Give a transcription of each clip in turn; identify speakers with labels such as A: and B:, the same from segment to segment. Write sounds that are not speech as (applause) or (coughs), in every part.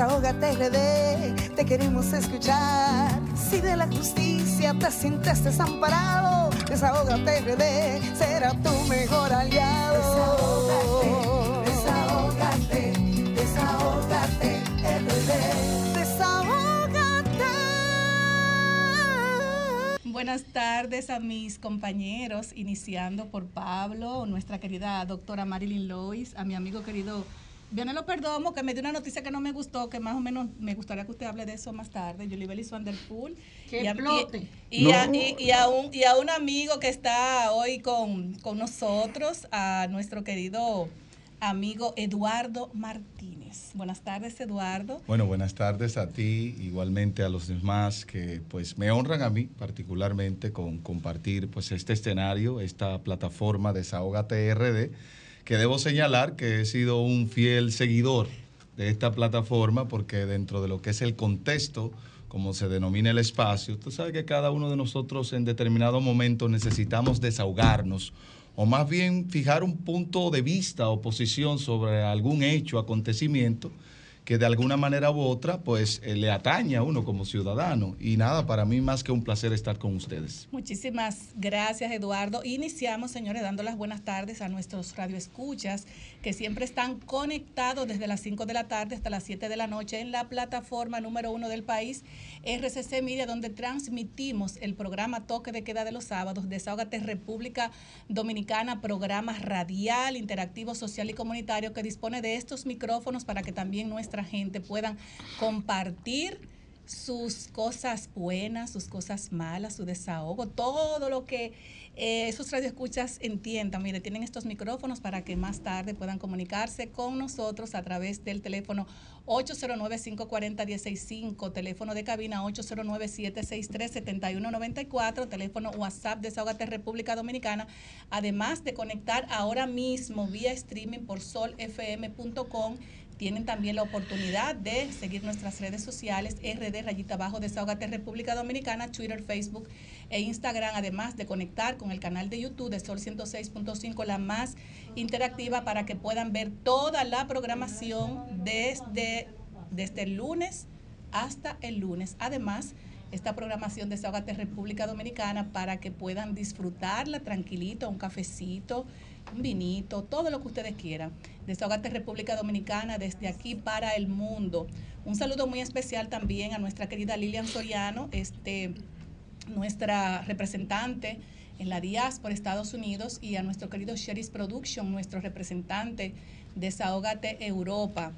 A: desahógate RD, te queremos escuchar. Si de la justicia te sientes desamparado, desahógate RD, será tu mejor aliado. Desahógate, desahógate, desahógate RD. Desahógate.
B: Buenas tardes a mis compañeros, iniciando por Pablo, nuestra querida doctora Marilyn Lois, a mi amigo querido Vianelo Perdomo, que me dio una noticia que no me gustó, que más o menos me gustaría que usted hable de eso más tarde.
C: Que
B: y a, y, y a, y- y a un, y a un amigo que está hoy con, con nosotros, a nuestro querido amigo Eduardo Martínez. Buenas tardes, Eduardo.
D: Bueno, buenas tardes a ti, igualmente a los demás que pues me honran a mí particularmente con compartir pues este escenario, esta plataforma Desahógate RD, que debo señalar que he sido un fiel seguidor de esta plataforma porque dentro de lo que es el contexto, como se denomina el espacio, tú sabes que cada uno de nosotros en determinado momento necesitamos desahogarnos o más bien fijar un punto de vista o posición sobre algún hecho, acontecimiento que de alguna manera u otra pues eh, le atañe a uno como ciudadano. Y nada, para mí más que un placer estar con ustedes.
B: Muchísimas gracias, Eduardo. Iniciamos, señores, dando las buenas tardes a nuestros radioescuchas que siempre están conectados desde las 5 de la tarde hasta las 7 de la noche en la plataforma número uno del país, RCC Media, donde transmitimos el programa Toque de Queda de los sábados, Desahógate República Dominicana, programa radial, interactivo, social y comunitario que dispone de estos micrófonos para que también nuestra gente puedan compartir sus cosas buenas, sus cosas malas, su desahogo, todo lo que eh, esos radioescuchas entiendan. Mire, tienen estos micrófonos para que más tarde puedan comunicarse con nosotros a través del teléfono 809-540-165, teléfono de cabina 809-763-7194, teléfono WhatsApp Desahogate República Dominicana, además de conectar ahora mismo vía streaming por solfm.com tienen también la oportunidad de seguir nuestras redes sociales, RD Rayita Abajo, Desahogate República Dominicana, Twitter, Facebook e Instagram, además de conectar con el canal de YouTube de Sol 106.5, la más interactiva, para que puedan ver toda la programación desde, desde el lunes hasta el lunes. Además, esta programación de Desahogate República Dominicana para que puedan disfrutarla tranquilito, un cafecito, un vinito, todo lo que ustedes quieran. Desahogate República Dominicana desde aquí para el mundo. Un saludo muy especial también a nuestra querida Lilian Soriano, este, nuestra representante en la diáspora Estados Unidos y a nuestro querido Sheris Production, nuestro representante Desahógate Europa.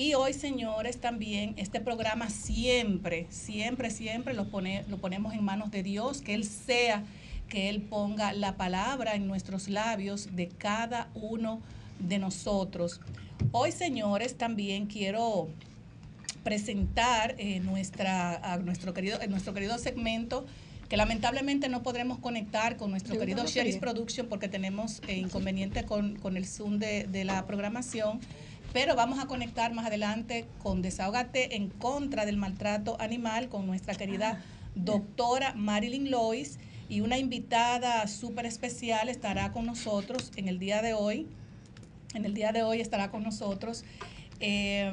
B: Y hoy, señores, también este programa siempre, siempre, siempre lo, pone, lo ponemos en manos de Dios, que Él sea, que Él ponga la palabra en nuestros labios de cada uno de nosotros. Hoy, señores, también quiero presentar eh, nuestra, a nuestro, querido, en nuestro querido segmento que lamentablemente no podremos conectar con nuestro
C: Yo
B: querido
C: no quería.
B: Production porque tenemos eh, inconveniente con, con el Zoom de, de la programación, pero vamos a conectar más adelante con Desahógate en contra del maltrato animal con nuestra querida doctora Marilyn Lois y una invitada súper especial estará con nosotros en el día de hoy. En el día de hoy estará con nosotros. eh,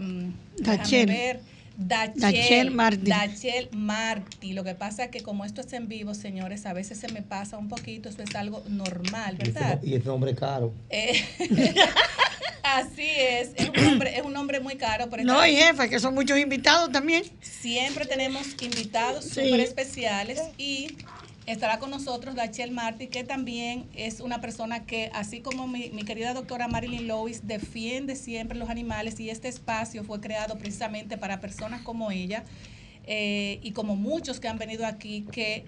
B: déjame
C: Dachel.
B: ver, Dachel,
C: Dachel Martí.
B: Dachel Martí. Lo que pasa es que como esto es en vivo, señores, a veces se me pasa un poquito, eso es algo normal,
E: Y
B: ¿verdad?
E: este, y este hombre caro.
B: Eh, (laughs) así es, es un hombre, es un hombre muy caro, pero
C: No, y jefa, que son muchos invitados también.
B: Siempre tenemos invitados
C: Sí.
B: súper especiales y estará con nosotros Dachel Martí, que también es una persona que, así como mi, mi querida doctora Marilyn Lois, defiende siempre los animales y este espacio fue creado precisamente para personas como ella eh, y como muchos que han venido aquí que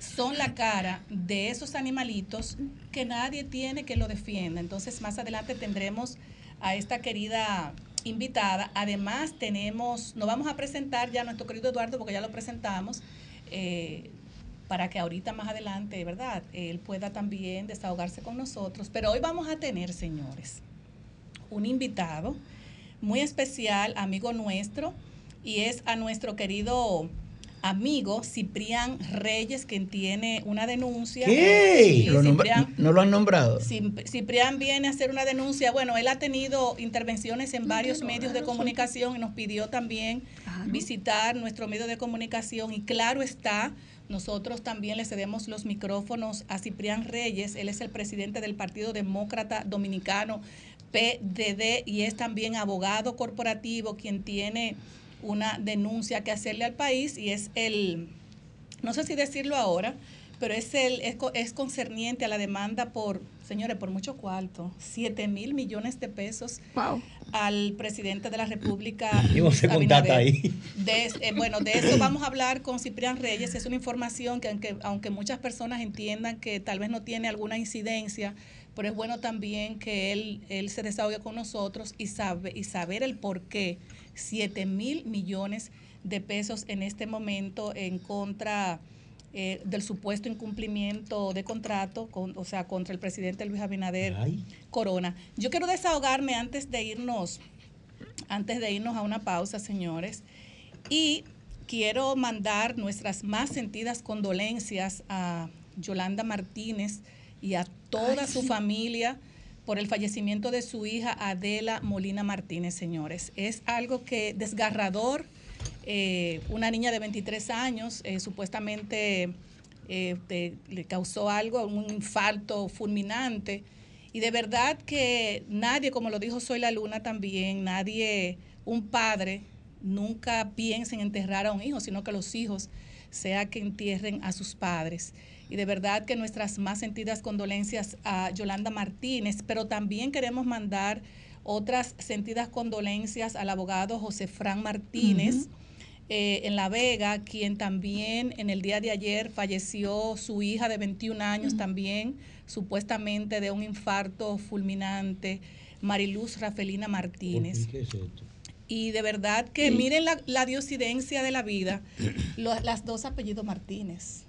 B: son la cara de esos animalitos que nadie tiene que lo defienda. Entonces, más adelante tendremos a esta querida invitada. Además, tenemos, nos vamos a presentar ya a nuestro querido Eduardo, porque ya lo presentamos, eh, para que ahorita más adelante, ¿verdad? Él pueda también desahogarse con nosotros. Pero hoy vamos a tener, señores, un invitado muy especial, amigo nuestro, y es a nuestro querido amigo Ciprián Reyes, quien tiene una denuncia.
E: ¿Qué?
B: Sí,
E: Lo nombra-
B: Ciprián-
E: no lo han nombrado.
B: Cip- Ciprián viene a hacer una denuncia. Bueno, él ha tenido intervenciones en varios medios de comunicación y nos pidió también visitar nuestro medio de comunicación. Y claro está, nosotros también le cedemos los micrófonos a Ciprián Reyes. Él es el presidente del Partido Demócrata Dominicano, PDD, y es también abogado corporativo, quien tiene una denuncia que hacerle al país y es el no sé si decirlo ahora, pero es el es, es concerniente a la demanda por, señores, por mucho cuarto, 7 mil millones de pesos
C: Wow.
B: al presidente de la República.
E: Y vos se
B: Abinader.
E: ahí.
B: De eh, bueno, de eso vamos a hablar con Ciprián Reyes. Es una información que aunque, aunque muchas personas entiendan que tal vez no tiene alguna incidencia, pero es bueno también que él, él se desahogue con nosotros y, sabe, y saber el por qué 7 mil millones de pesos en este momento en contra eh, del supuesto incumplimiento de contrato, con, o sea, contra el presidente Luis Abinader
E: Ay.
B: Corona. Yo quiero desahogarme antes de irnos, antes de irnos a una pausa, señores, y quiero mandar nuestras más sentidas condolencias a Yolanda Martínez y a toda su familia por el fallecimiento de su hija Adela Molina Martínez, señores. Es algo que desgarrador. Eh, una niña de 23 años eh, supuestamente eh, le causó algo, un infarto fulminante. Y de verdad que nadie, como lo dijo Soy la Luna también, nadie, un padre, nunca piensa en enterrar a un hijo, sino que los hijos sea que entierren a sus padres. Y de verdad que nuestras más sentidas condolencias a Yolanda Martínez, pero también queremos mandar otras sentidas condolencias al abogado José Fran Martínez eh, en La Vega, quien también en el día de ayer falleció su hija de 21 años también, supuestamente de un infarto fulminante, Mariluz Rafelina Martínez.
E: ¿Qué es esto?
B: Y de verdad que miren la, la diosidencia de la vida, (clears throat) lo- las dos apellidos Martínez.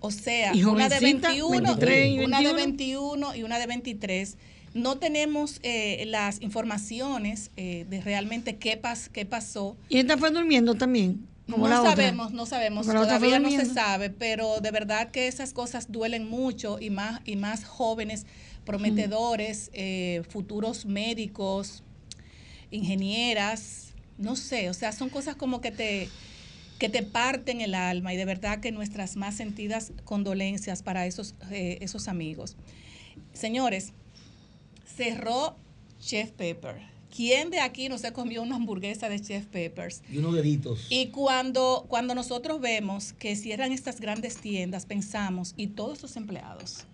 B: O sea, una de
C: jovencita,
B: 21,
C: 23 y
B: una de
C: 21.
B: 21 y una de 23. No tenemos eh, las informaciones eh, de realmente qué, pas, qué pasó.
C: Y esta fue durmiendo también. Como
B: no
C: otra.
B: sabemos, no sabemos,
C: Como
B: todavía no se sabe, pero de verdad que esas cosas duelen mucho y más, y más jóvenes, prometedores, eh, futuros médicos, ingenieras, no sé, o sea, son cosas como que te, que te parten el alma y de verdad que nuestras más sentidas condolencias para esos, eh, esos amigos. Señores, cerró Chef Pepper. ¿Quién de aquí no se comió una hamburguesa de Chef Peppers?
E: Y unos deditos.
B: Y cuando, cuando nosotros vemos que cierran estas grandes tiendas, pensamos, ¿y todos estos empleados?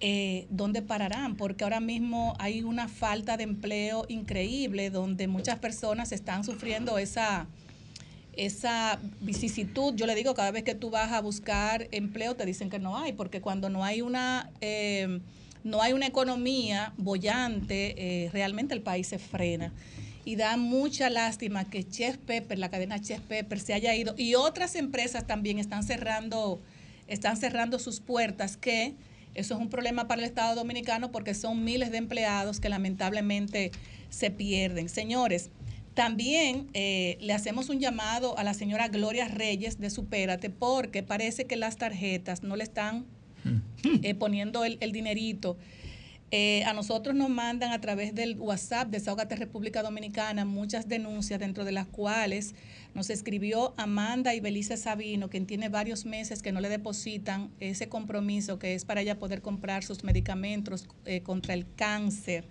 B: eh, ¿Dónde pararán? Porque ahora mismo hay una falta de empleo increíble donde muchas personas están sufriendo esa, esa vicisitud. Yo le digo, cada vez que tú vas a buscar empleo, te dicen que no hay, porque cuando no hay una... eh, no hay una economía bollante, eh, realmente el país se frena. Y da mucha lástima que Chef Pepper, la cadena Chef Pepper, se haya ido. Y otras empresas también están cerrando, están cerrando sus puertas, que eso es un problema para el Estado Dominicano porque son miles de empleados que lamentablemente se pierden. Señores, también eh, le hacemos un llamado a la señora Gloria Reyes de Supérate porque parece que las tarjetas no le están eh, poniendo el, dinerito. Eh, a nosotros nos mandan a través del WhatsApp de Desahogate República Dominicana muchas denuncias, dentro de las cuales nos escribió Amanda y Belice Sabino, quien tiene varios meses que no le depositan ese compromiso que es para ella poder comprar sus medicamentos eh, contra el cáncer.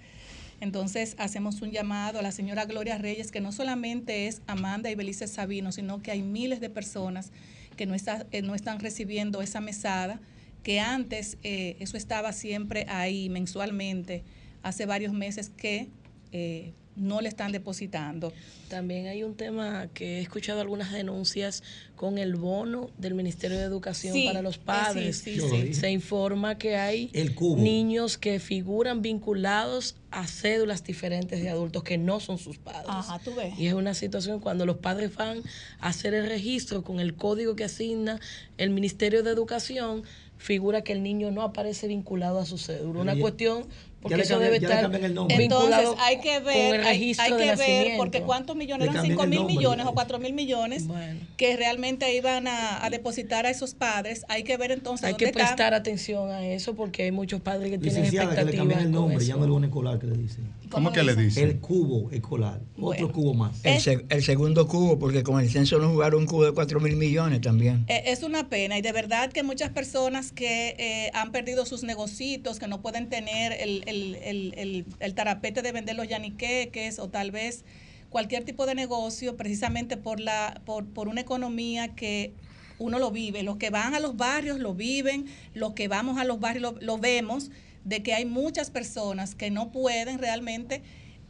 B: Entonces hacemos un llamado a la señora Gloria Reyes, que no solamente es Amanda y Belice Sabino, sino que hay miles de personas que no están recibiendo esa mesada, que antes eh, eso estaba siempre ahí mensualmente, hace varios meses que eh, no le están depositando.
F: También hay un tema que he escuchado algunas denuncias con el bono del Ministerio de Educación
B: Sí,
F: para los
B: eh,
F: padres.
B: sí, sí.
F: Se informa que hay
E: El
F: niños que figuran vinculados a cédulas diferentes de adultos que no son sus padres.
B: Ajá, tú ves.
F: Y es una situación cuando los padres van a hacer el registro con el código que asigna el Ministerio de Educación, figura que el niño no aparece vinculado a su cédula. Una cuestión Porque eso debe estar
E: cambian el nombre.
B: Entonces hay que ver, hay, que ver, porque cuántos millones eran
E: cambian
B: 5
E: el
B: mil millones o 4 mil millones
F: Bueno.
B: que realmente iban a, a depositar a esos padres. Hay que ver entonces
F: Hay
B: dónde
F: que
B: está.
F: prestar atención a eso porque hay muchos padres que tienen
E: Licenciada, que le
F: expectativas
E: cambian el nombre, bono escolar que le dicen.
D: ¿Cómo que le dice?
E: El cubo escolar,
B: Bueno.
E: otro cubo más.
G: El, se- el segundo cubo, porque con el censo no jugaron un cubo de 4 mil millones también.
B: Eh, Es una pena y de verdad que muchas personas que eh, han perdido sus negocios, que no pueden tener el, el, el, el, el tarapete de vender los yaniqueques o tal vez cualquier tipo de negocio, precisamente por, la, por, por una economía que uno lo vive. Los que van a los barrios lo viven, los que vamos a los barrios lo, lo vemos, de que hay muchas personas que no pueden realmente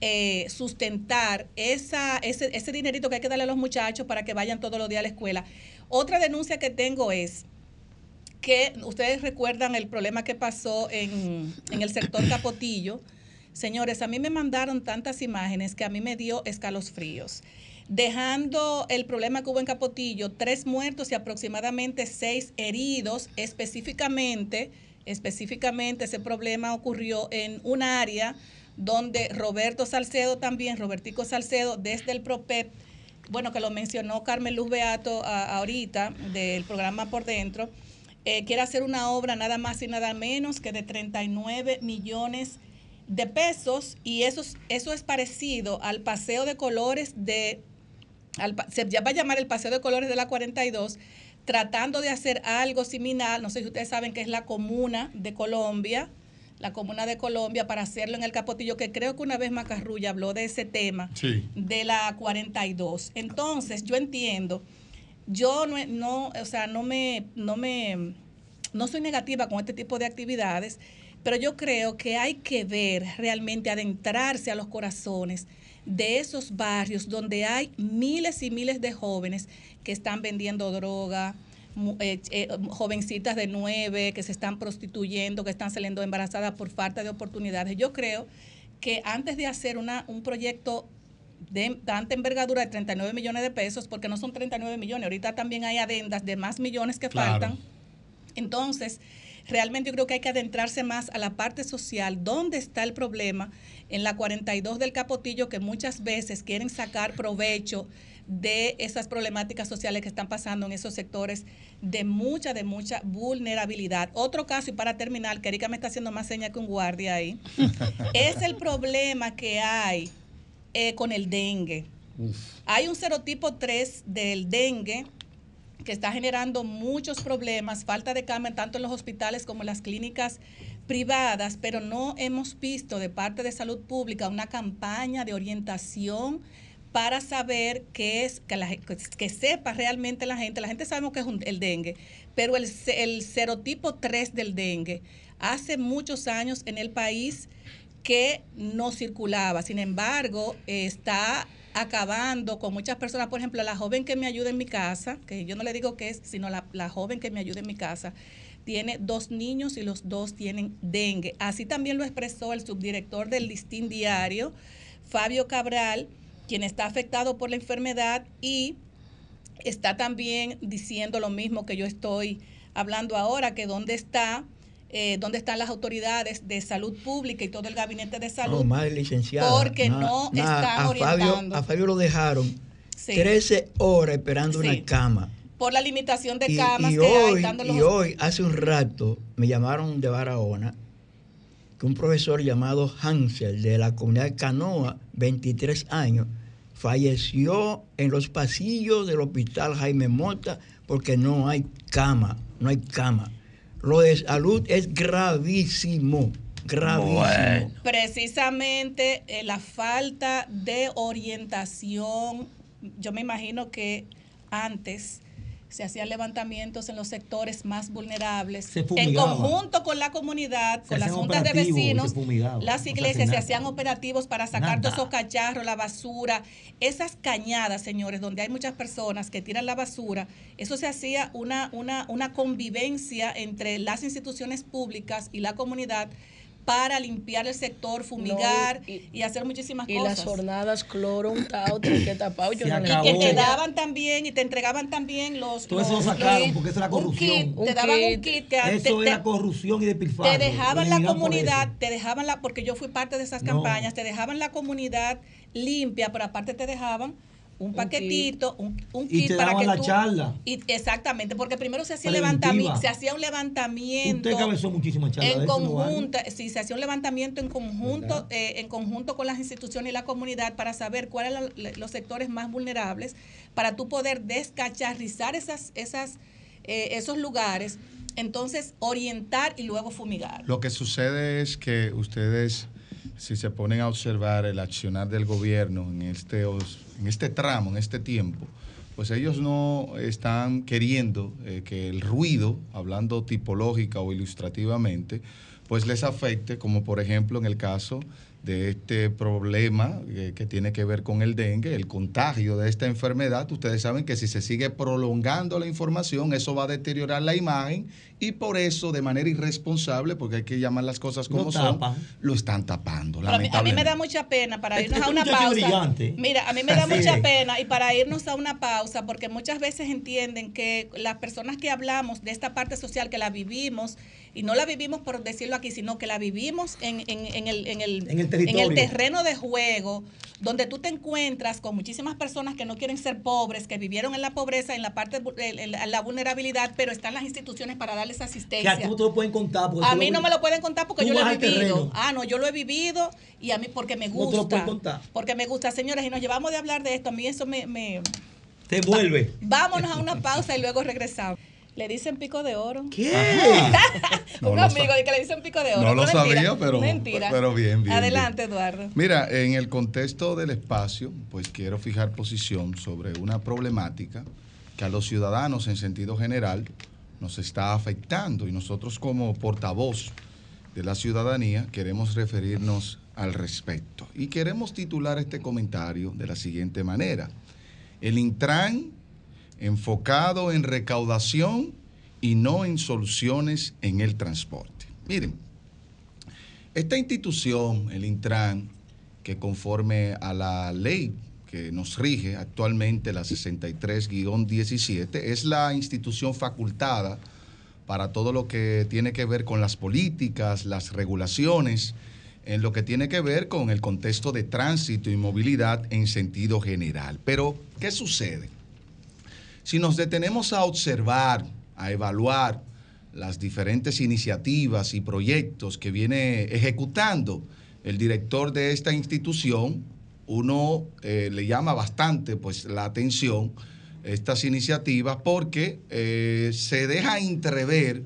B: eh, sustentar esa, ese, ese dinerito que hay que darle a los muchachos para que vayan todos los días a la escuela. Otra denuncia que tengo es que ustedes recuerdan el problema que pasó en, en el sector (coughs) Capotillo. Señores, a mí me mandaron tantas imágenes que a mí me dio escalofríos. Dejando el problema que hubo en Capotillo, tres muertos y aproximadamente seis heridos, específicamente, específicamente ese problema ocurrió en un área donde Roberto Salcedo también, Robertico Salcedo, desde el PROPEP, bueno, que lo mencionó Carmen Luz Beato a- ahorita del programa Por Dentro, eh, quiere hacer una obra nada más y nada menos que de 39 millones de pesos y eso, es- eso es parecido al paseo de colores de, al se va a llamar el paseo de colores de la 42, tratando de hacer algo similar, no sé si ustedes saben que es la comuna de Colombia, la comuna de Colombia, para hacerlo en el Capotillo, que creo que una vez Macarrulla habló de ese tema
D: Sí.
B: de la 42. Entonces, yo entiendo, yo no, no, o sea, no me, no me, no soy negativa con este tipo de actividades, pero yo creo que hay que ver realmente, adentrarse a los corazones de esos barrios donde hay miles y miles de jóvenes que están vendiendo droga, eh, eh, jovencitas de nueve que se están prostituyendo, que están saliendo embarazadas por falta de oportunidades. Yo creo que antes de hacer una, un proyecto de tanta envergadura de 39 millones de pesos, porque no son 39 millones, ahorita también hay adendas de más millones que
D: Claro.
B: faltan. Entonces, realmente yo creo que hay que adentrarse más a la parte social, dónde está el problema en la 42 del Capotillo, que muchas veces quieren sacar provecho de esas problemáticas sociales que están pasando en esos sectores de mucha, de mucha vulnerabilidad. Otro caso, y para terminar, que Erika me está haciendo más seña que un guardia ahí, (laughs) es el problema que hay eh, con el dengue. Hay un serotipo 3 del dengue que está generando muchos problemas, falta de cama tanto en los hospitales como en las clínicas privadas, pero no hemos visto de parte de salud pública una campaña de orientación para saber qué es, que, la, gen- que sepa realmente la gente. La gente sabemos que es un- el dengue, pero el, el serotipo 3 del dengue hace muchos años en el país que no circulaba. Sin embargo, está acabando con muchas personas. Por ejemplo, la joven que me ayuda en mi casa, que yo no le digo que es, sino la, la joven que me ayuda en mi casa, tiene dos niños y los dos tienen dengue. Así también lo expresó el subdirector del Listín Diario, Fabio Cabral, quien está afectado por la enfermedad y está también diciendo lo mismo que yo estoy hablando ahora, que dónde está, eh, dónde están las autoridades de salud pública y todo el gabinete de salud.
G: No, más licenciada.
B: Porque
G: Na-
B: no
G: na-
B: están
G: a Fabio,
B: orientando.
G: a Fabio lo dejaron
B: Sí.
G: 13 horas esperando
B: Sí.
G: una cama.
B: por la limitación de
G: Y,
B: camas
G: y
B: que hay,
G: hoy,
B: dando
G: y
B: los-
G: hoy, hace un rato, me llamaron de Barahona que un profesor llamado Hansel de la comunidad de Canoa, 23 años, falleció en los pasillos del hospital Jaime Mota porque no hay cama, no hay cama. Lo de salud es gravísimo, gravísimo.
B: precisamente eh, la falta de orientación. Yo me imagino que antes se hacían levantamientos en los sectores más vulnerables,
E: Se
B: en conjunto con la comunidad,
E: Se
B: con las juntas de vecinos, las
E: No se
B: iglesias, se hacían operativos para sacar
E: Nada.
B: todos esos cacharros, la basura, esas cañadas, señores, donde hay muchas personas que tiran la basura, eso se hacía una, una, una convivencia entre las instituciones públicas y la comunidad para limpiar el sector, fumigar
F: No, y-
B: y, hacer muchísimas
F: Y
B: cosas.
F: las jornadas cloro untado, que tapado. Yo no
B: y
E: acabó.
B: que te
E: ya.
B: daban también y te entregaban también los
E: Todo eso lo sacaron porque eso era
B: un
E: corrupción.
B: kit,
F: Un
B: te daban un
F: kit.
B: que
E: Eso
B: te-
E: era
B: te-
E: corrupción y despilfarro.
B: te dejaban la comunidad, te dejaban la, porque yo fui parte de esas
E: No.
B: campañas, te dejaban la comunidad limpia, pero aparte te dejaban un paquetito, un, un
E: Y
B: kit
E: te
B: para
E: daban
B: que
E: la
B: tú-
E: charla.
B: Y, exactamente, porque primero se hacía levantamiento, se hacía un levantamiento
E: Usted cabezó muchísimas charlas
B: en
E: eso, ¿no,
B: conjunto, sí, se hacía un levantamiento en conjunto, eh, en conjunto con las instituciones y la comunidad para saber cuáles eran los sectores más vulnerables, para tú poder descacharrizar esas, esas, eh, esos lugares, entonces orientar y luego fumigar.
D: Lo que sucede es que ustedes, si se ponen a observar el accionar del gobierno en este, en este tramo, en este tiempo, pues ellos no están queriendo eh, que el ruido, hablando tipológica o ilustrativamente, pues les afecte, como por ejemplo en el caso de este problema eh, que tiene que ver con el dengue, el contagio de esta enfermedad. Ustedes saben que si se sigue prolongando la información, eso va a deteriorar la imagen y por eso, de manera irresponsable, porque hay que llamar las cosas como son, lo están tapando.
B: A, mí, a mí me da mucha pena para irnos a una pausa.
E: brillante.
B: Mira, a mí me da
E: Sí.
B: mucha pena y para irnos a una pausa, porque muchas veces entienden que las personas que hablamos de esta parte social, que la vivimos, y no la vivimos por decirlo aquí, sino que la vivimos en, en- en el, en, el,
E: En el
B: terreno de juego, donde tú te encuentras con muchísimas personas que no quieren ser pobres, que vivieron en la pobreza, en la parte, en la, vulnerabilidad, pero están las instituciones para darles
E: Que
B: asistencia.
E: a ti no te lo pueden contar. porque
B: A
E: tú
B: mí
E: lo-
B: no me lo pueden contar porque
E: tú
B: yo lo he vivido. Ah, no, yo lo he vivido y a mí porque me
E: No te lo
B: gusta.
E: pueden contar.
B: Porque me gusta, señores, y nos llevamos de hablar de esto. A mí eso me... me...
E: Te vuelve.
B: Vámonos a una pausa y luego regresamos. Le dicen pico de oro.
E: ¿Qué? (laughs)
D: No
B: Un amigo que le dicen pico de oro.
D: No lo
B: Mentira,
D: sabía, pero-
B: Mentira.
D: pero bien, bien,
B: Adelante, Eduardo.
D: Mira, en el contexto del espacio, pues quiero fijar posición sobre una problemática que a los ciudadanos en sentido general nos está afectando y nosotros como portavoz de la ciudadanía queremos referirnos al respecto. Y queremos titular este comentario de la siguiente manera. El Intran enfocado en recaudación y no en soluciones en el transporte. Miren, esta institución, el Intran, que conforme a la ley que nos rige actualmente, la 63-17, es la institución facultada para todo lo que tiene que ver con las políticas, las regulaciones, en lo que tiene que ver con el contexto de tránsito y movilidad en sentido general. Pero, ¿qué sucede? Si nos detenemos a observar, a evaluar las diferentes iniciativas y proyectos que viene ejecutando el director de esta institución, uno eh, le llama bastante pues, la atención estas iniciativas porque eh, se deja entrever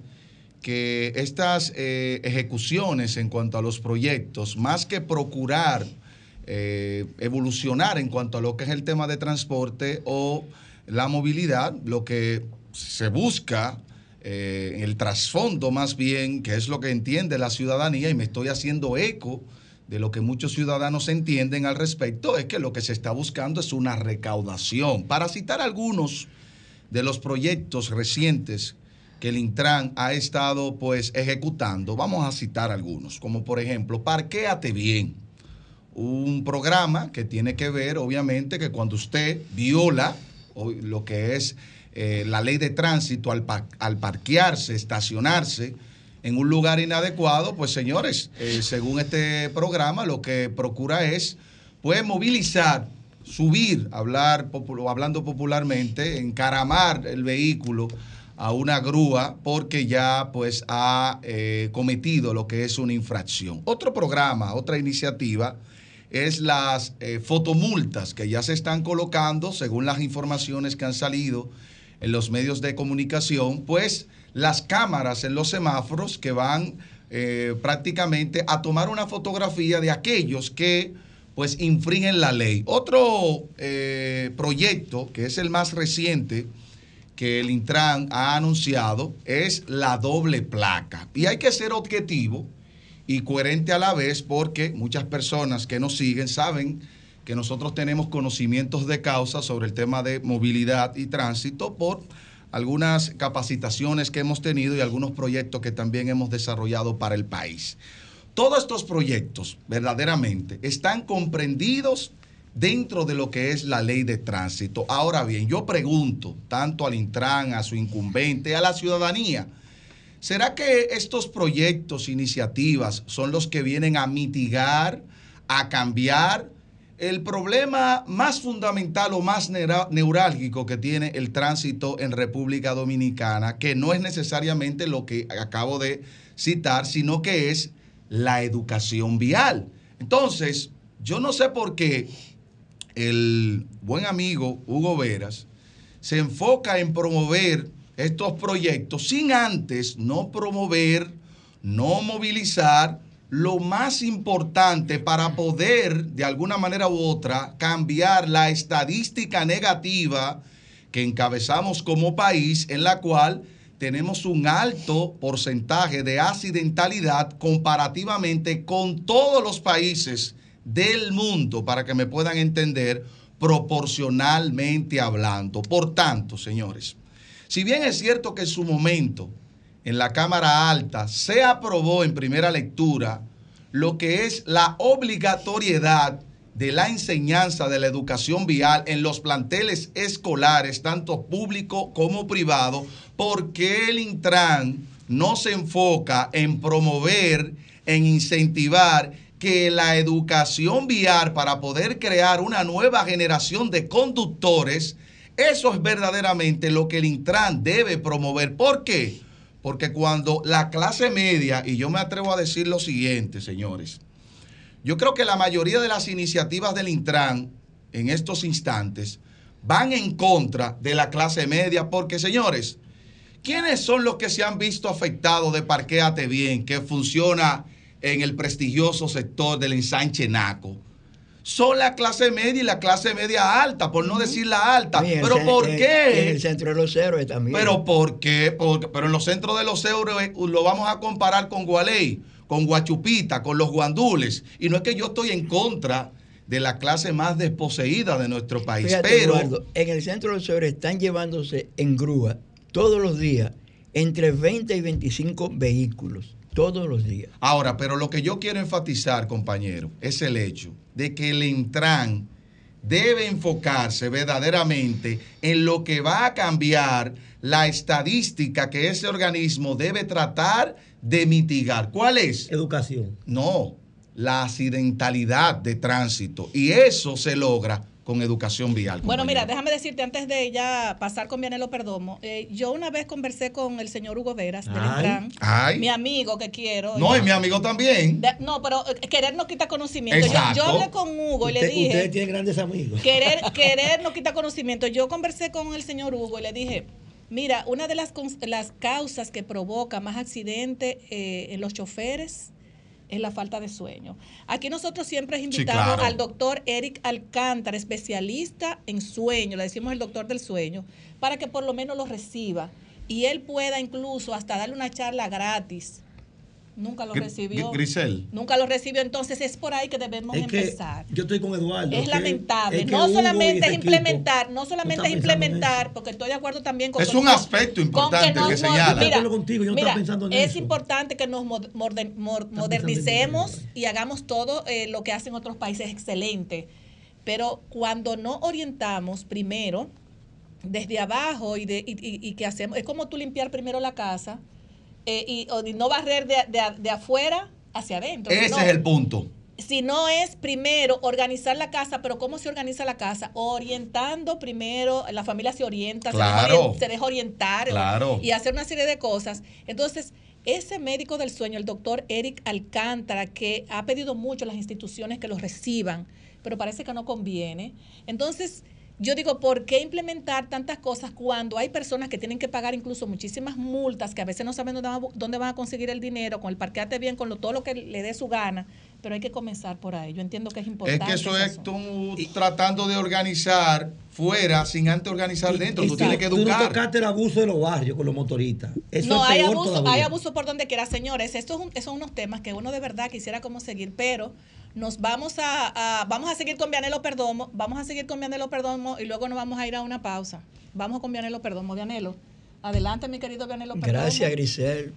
D: que estas eh, ejecuciones en cuanto a los proyectos, más que procurar evolucionar en cuanto a lo que es el tema de transporte o la movilidad, lo que se busca, eh, el trasfondo más bien, que es lo que entiende la ciudadanía, y me estoy haciendo eco de lo que muchos ciudadanos entienden al respecto, es que lo que se está buscando es una recaudación. Para citar algunos de los proyectos recientes que el Intran ha estado pues ejecutando, vamos a citar algunos, como por ejemplo, Parquéate Bien, un programa que tiene que ver, obviamente, que cuando usted viola lo que es eh, la ley de tránsito al, par- al parquearse, estacionarse en un lugar inadecuado, pues señores, eh, según este programa, lo que procura es, pues, movilizar, subir, hablar, hablando popularmente, encaramar el vehículo a una grúa porque ya pues ha eh, cometido lo que es una infracción. Otro programa, otra iniciativa es las eh, fotomultas que ya se están colocando según las informaciones que han salido en los medios de comunicación, pues las cámaras en los semáforos que van eh, prácticamente a tomar una fotografía de aquellos que pues infringen la ley. Otro eh, proyecto que es el más reciente que el Intran ha anunciado es la doble placa. Y hay que ser objetivo y coherente a la vez porque muchas personas que nos siguen saben que nosotros tenemos conocimientos de causa sobre el tema de movilidad y tránsito por algunas capacitaciones que hemos tenido y algunos proyectos que también hemos desarrollado para el país. todos estos proyectos verdaderamente están comprendidos dentro de lo que es la ley de tránsito. Ahora bien, yo pregunto tanto al Intran, a su incumbente, a la ciudadanía, ¿será que estos proyectos, iniciativas, son los que vienen a mitigar, a cambiar el problema más fundamental o más neurálgico que tiene el tránsito en República Dominicana, que no es necesariamente lo que acabo de citar, sino que es la educación vial. Entonces, yo no sé por qué el buen amigo Hugo Veras se enfoca en promover estos proyectos sin antes no promover, no movilizar lo más importante para poder de alguna manera u otra cambiar la estadística negativa que encabezamos como país en la cual tenemos un alto porcentaje de accidentalidad comparativamente con todos los países del mundo, para que me puedan entender, proporcionalmente hablando. Por tanto, señores, si bien es cierto que en su momento en la Cámara Alta se aprobó en primera lectura lo que es la obligatoriedad de la enseñanza de la educación vial en los planteles escolares, tanto público como privado, porque el Intran no se enfoca en promover, en incentivar que la educación vial para poder crear una nueva generación de conductores, eso es verdaderamente lo que el Intran debe promover. ¿Por qué? Porque cuando la clase media, y yo me atrevo a decir lo siguiente, señores, yo creo que la mayoría de las iniciativas del Intran en estos instantes van en contra de la clase media, porque señores, ¿quiénes son los que se han visto afectados de Parquéate Bien, que funciona en el prestigioso sector del ensanche Naco? Son la clase media y la clase media alta, por no decir la alta. Pero ¿por qué?
G: En el centro de los héroes también.
D: Pero ¿por qué? Porque- pero en los centros de los euros eh, lo vamos a comparar con Gualey, con Guachupita, con los guandules. Y no es que yo estoy en contra de la clase más desposeída de nuestro país.
G: Fíjate,
D: pero
G: Eduardo, en el centro de los héroes están llevándose en grúa todos los días entre 20 y 25 vehículos. Todos los días.
D: ahora, pero lo que yo quiero enfatizar, compañero, es el hecho de que el Intran debe enfocarse verdaderamente en lo que va a cambiar la estadística que ese organismo debe tratar de mitigar. ¿Cuál es?
E: Educación.
D: No, la accidentalidad de tránsito. Y eso se logra con educación vial.
B: Bueno, mira, déjame decirte antes de ya pasar con Vianelo Perdomo. eh, yo una vez conversé con el señor Hugo Veras del
E: Ay.
B: Intran,
D: Ay.
B: mi amigo que quiero.
D: No, y mi amigo también.
B: de- no, pero eh, querer no quita conocimiento. Yo,
D: Exacto.
B: yo hablé con Hugo y le dije.
E: Ustedes tienen grandes amigos.
B: Querer, (laughs) querer no quita conocimiento. Yo conversé con el señor Hugo y le dije, mira, una de las, las causas que provoca más accidentes eh, en los choferes es la falta de sueño. Aquí nosotros siempre invitamos
D: claro.
B: al doctor Eric Alcántara, especialista en sueño, le decimos el doctor del sueño, para que por lo menos lo reciba y él pueda incluso hasta darle una charla gratis. Nunca lo recibió.
D: Gr- Grisel.
B: Nunca lo recibió, entonces es por ahí que debemos
E: Es que
B: empezar.
E: yo estoy con Eduardo.
B: Es
E: que-
B: lamentable.
E: es que
B: no solamente es implementar, no solamente es implementar, porque estoy de acuerdo también con
D: Es un aspecto importante
B: nos
D: que
B: mo-
D: señala.
B: Mira,
E: contigo, yo no
B: mira,
E: pensando en
B: es
E: eso.
B: importante que nos mod- morden- mor-
E: pensando en
B: modernicemos y hagamos todo eh, lo que hacen otros países excelente. Pero cuando no orientamos primero desde abajo y, de, y, y- y que hacemos, es como tú limpiar primero la casa eh, y, o de no barrer de, de- de afuera hacia adentro.
D: Ese
B: sino-
D: es el punto.
B: si no es primero organizar la casa, pero ¿cómo se organiza la casa? Orientando primero, la familia se orienta, se deja
D: Claro.
B: se deja orientar
D: Claro.
B: y hacer una serie de cosas. Entonces, ese médico del sueño, el doctor Eric Alcántara, que ha pedido mucho a las instituciones que los reciban, pero parece que no conviene. Entonces, yo digo, ¿por qué implementar tantas cosas cuando hay personas que tienen que pagar incluso muchísimas multas, que a veces no saben dónde van, a- dónde van a conseguir el dinero, con el parqueate bien, con lo, todo lo que le dé su gana? Pero hay que comenzar por ahí. Yo entiendo que es
D: Es
B: importante.
D: que eso es tú tratando de organizar fuera sin antes organizar dentro. Tú tienes que
E: Tú no
D: educar.
E: tocaste el abuso de los barrios con los motoristas. Eso
B: no,
E: es
B: hay
E: peor
B: abuso,
E: todavía.
B: hay abuso por donde quiera, señores. Estos son, esos son unos temas que uno de verdad quisiera como seguir, pero nos vamos a, a- vamos a seguir con Vianelo Perdomo, vamos a seguir con Vianelo Perdomo y luego nos vamos a ir a una pausa. Vamos con Vianelo Perdomo, Vianelo. Adelante, mi querido Vianelo Perdomo.
G: Gracias, Grisel.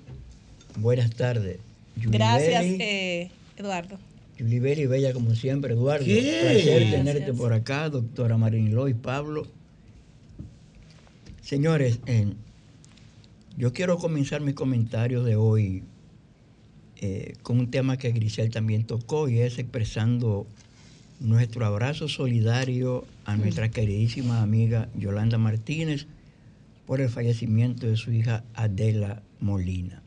G: Buenas tardes.
B: Gracias, eh, Eduardo.
G: Yulibeli Bella, como siempre, Eduardo.
E: ¿Qué?
G: Placer
B: Gracias.
G: tenerte por acá, doctora Marinlo y Pablo. Señores, eh, yo quiero comenzar mi comentario de hoy eh, con un tema que Grisel también tocó y es expresando nuestro abrazo solidario a nuestra queridísima amiga Yolanda Martínez por el fallecimiento de su hija Adela Molina.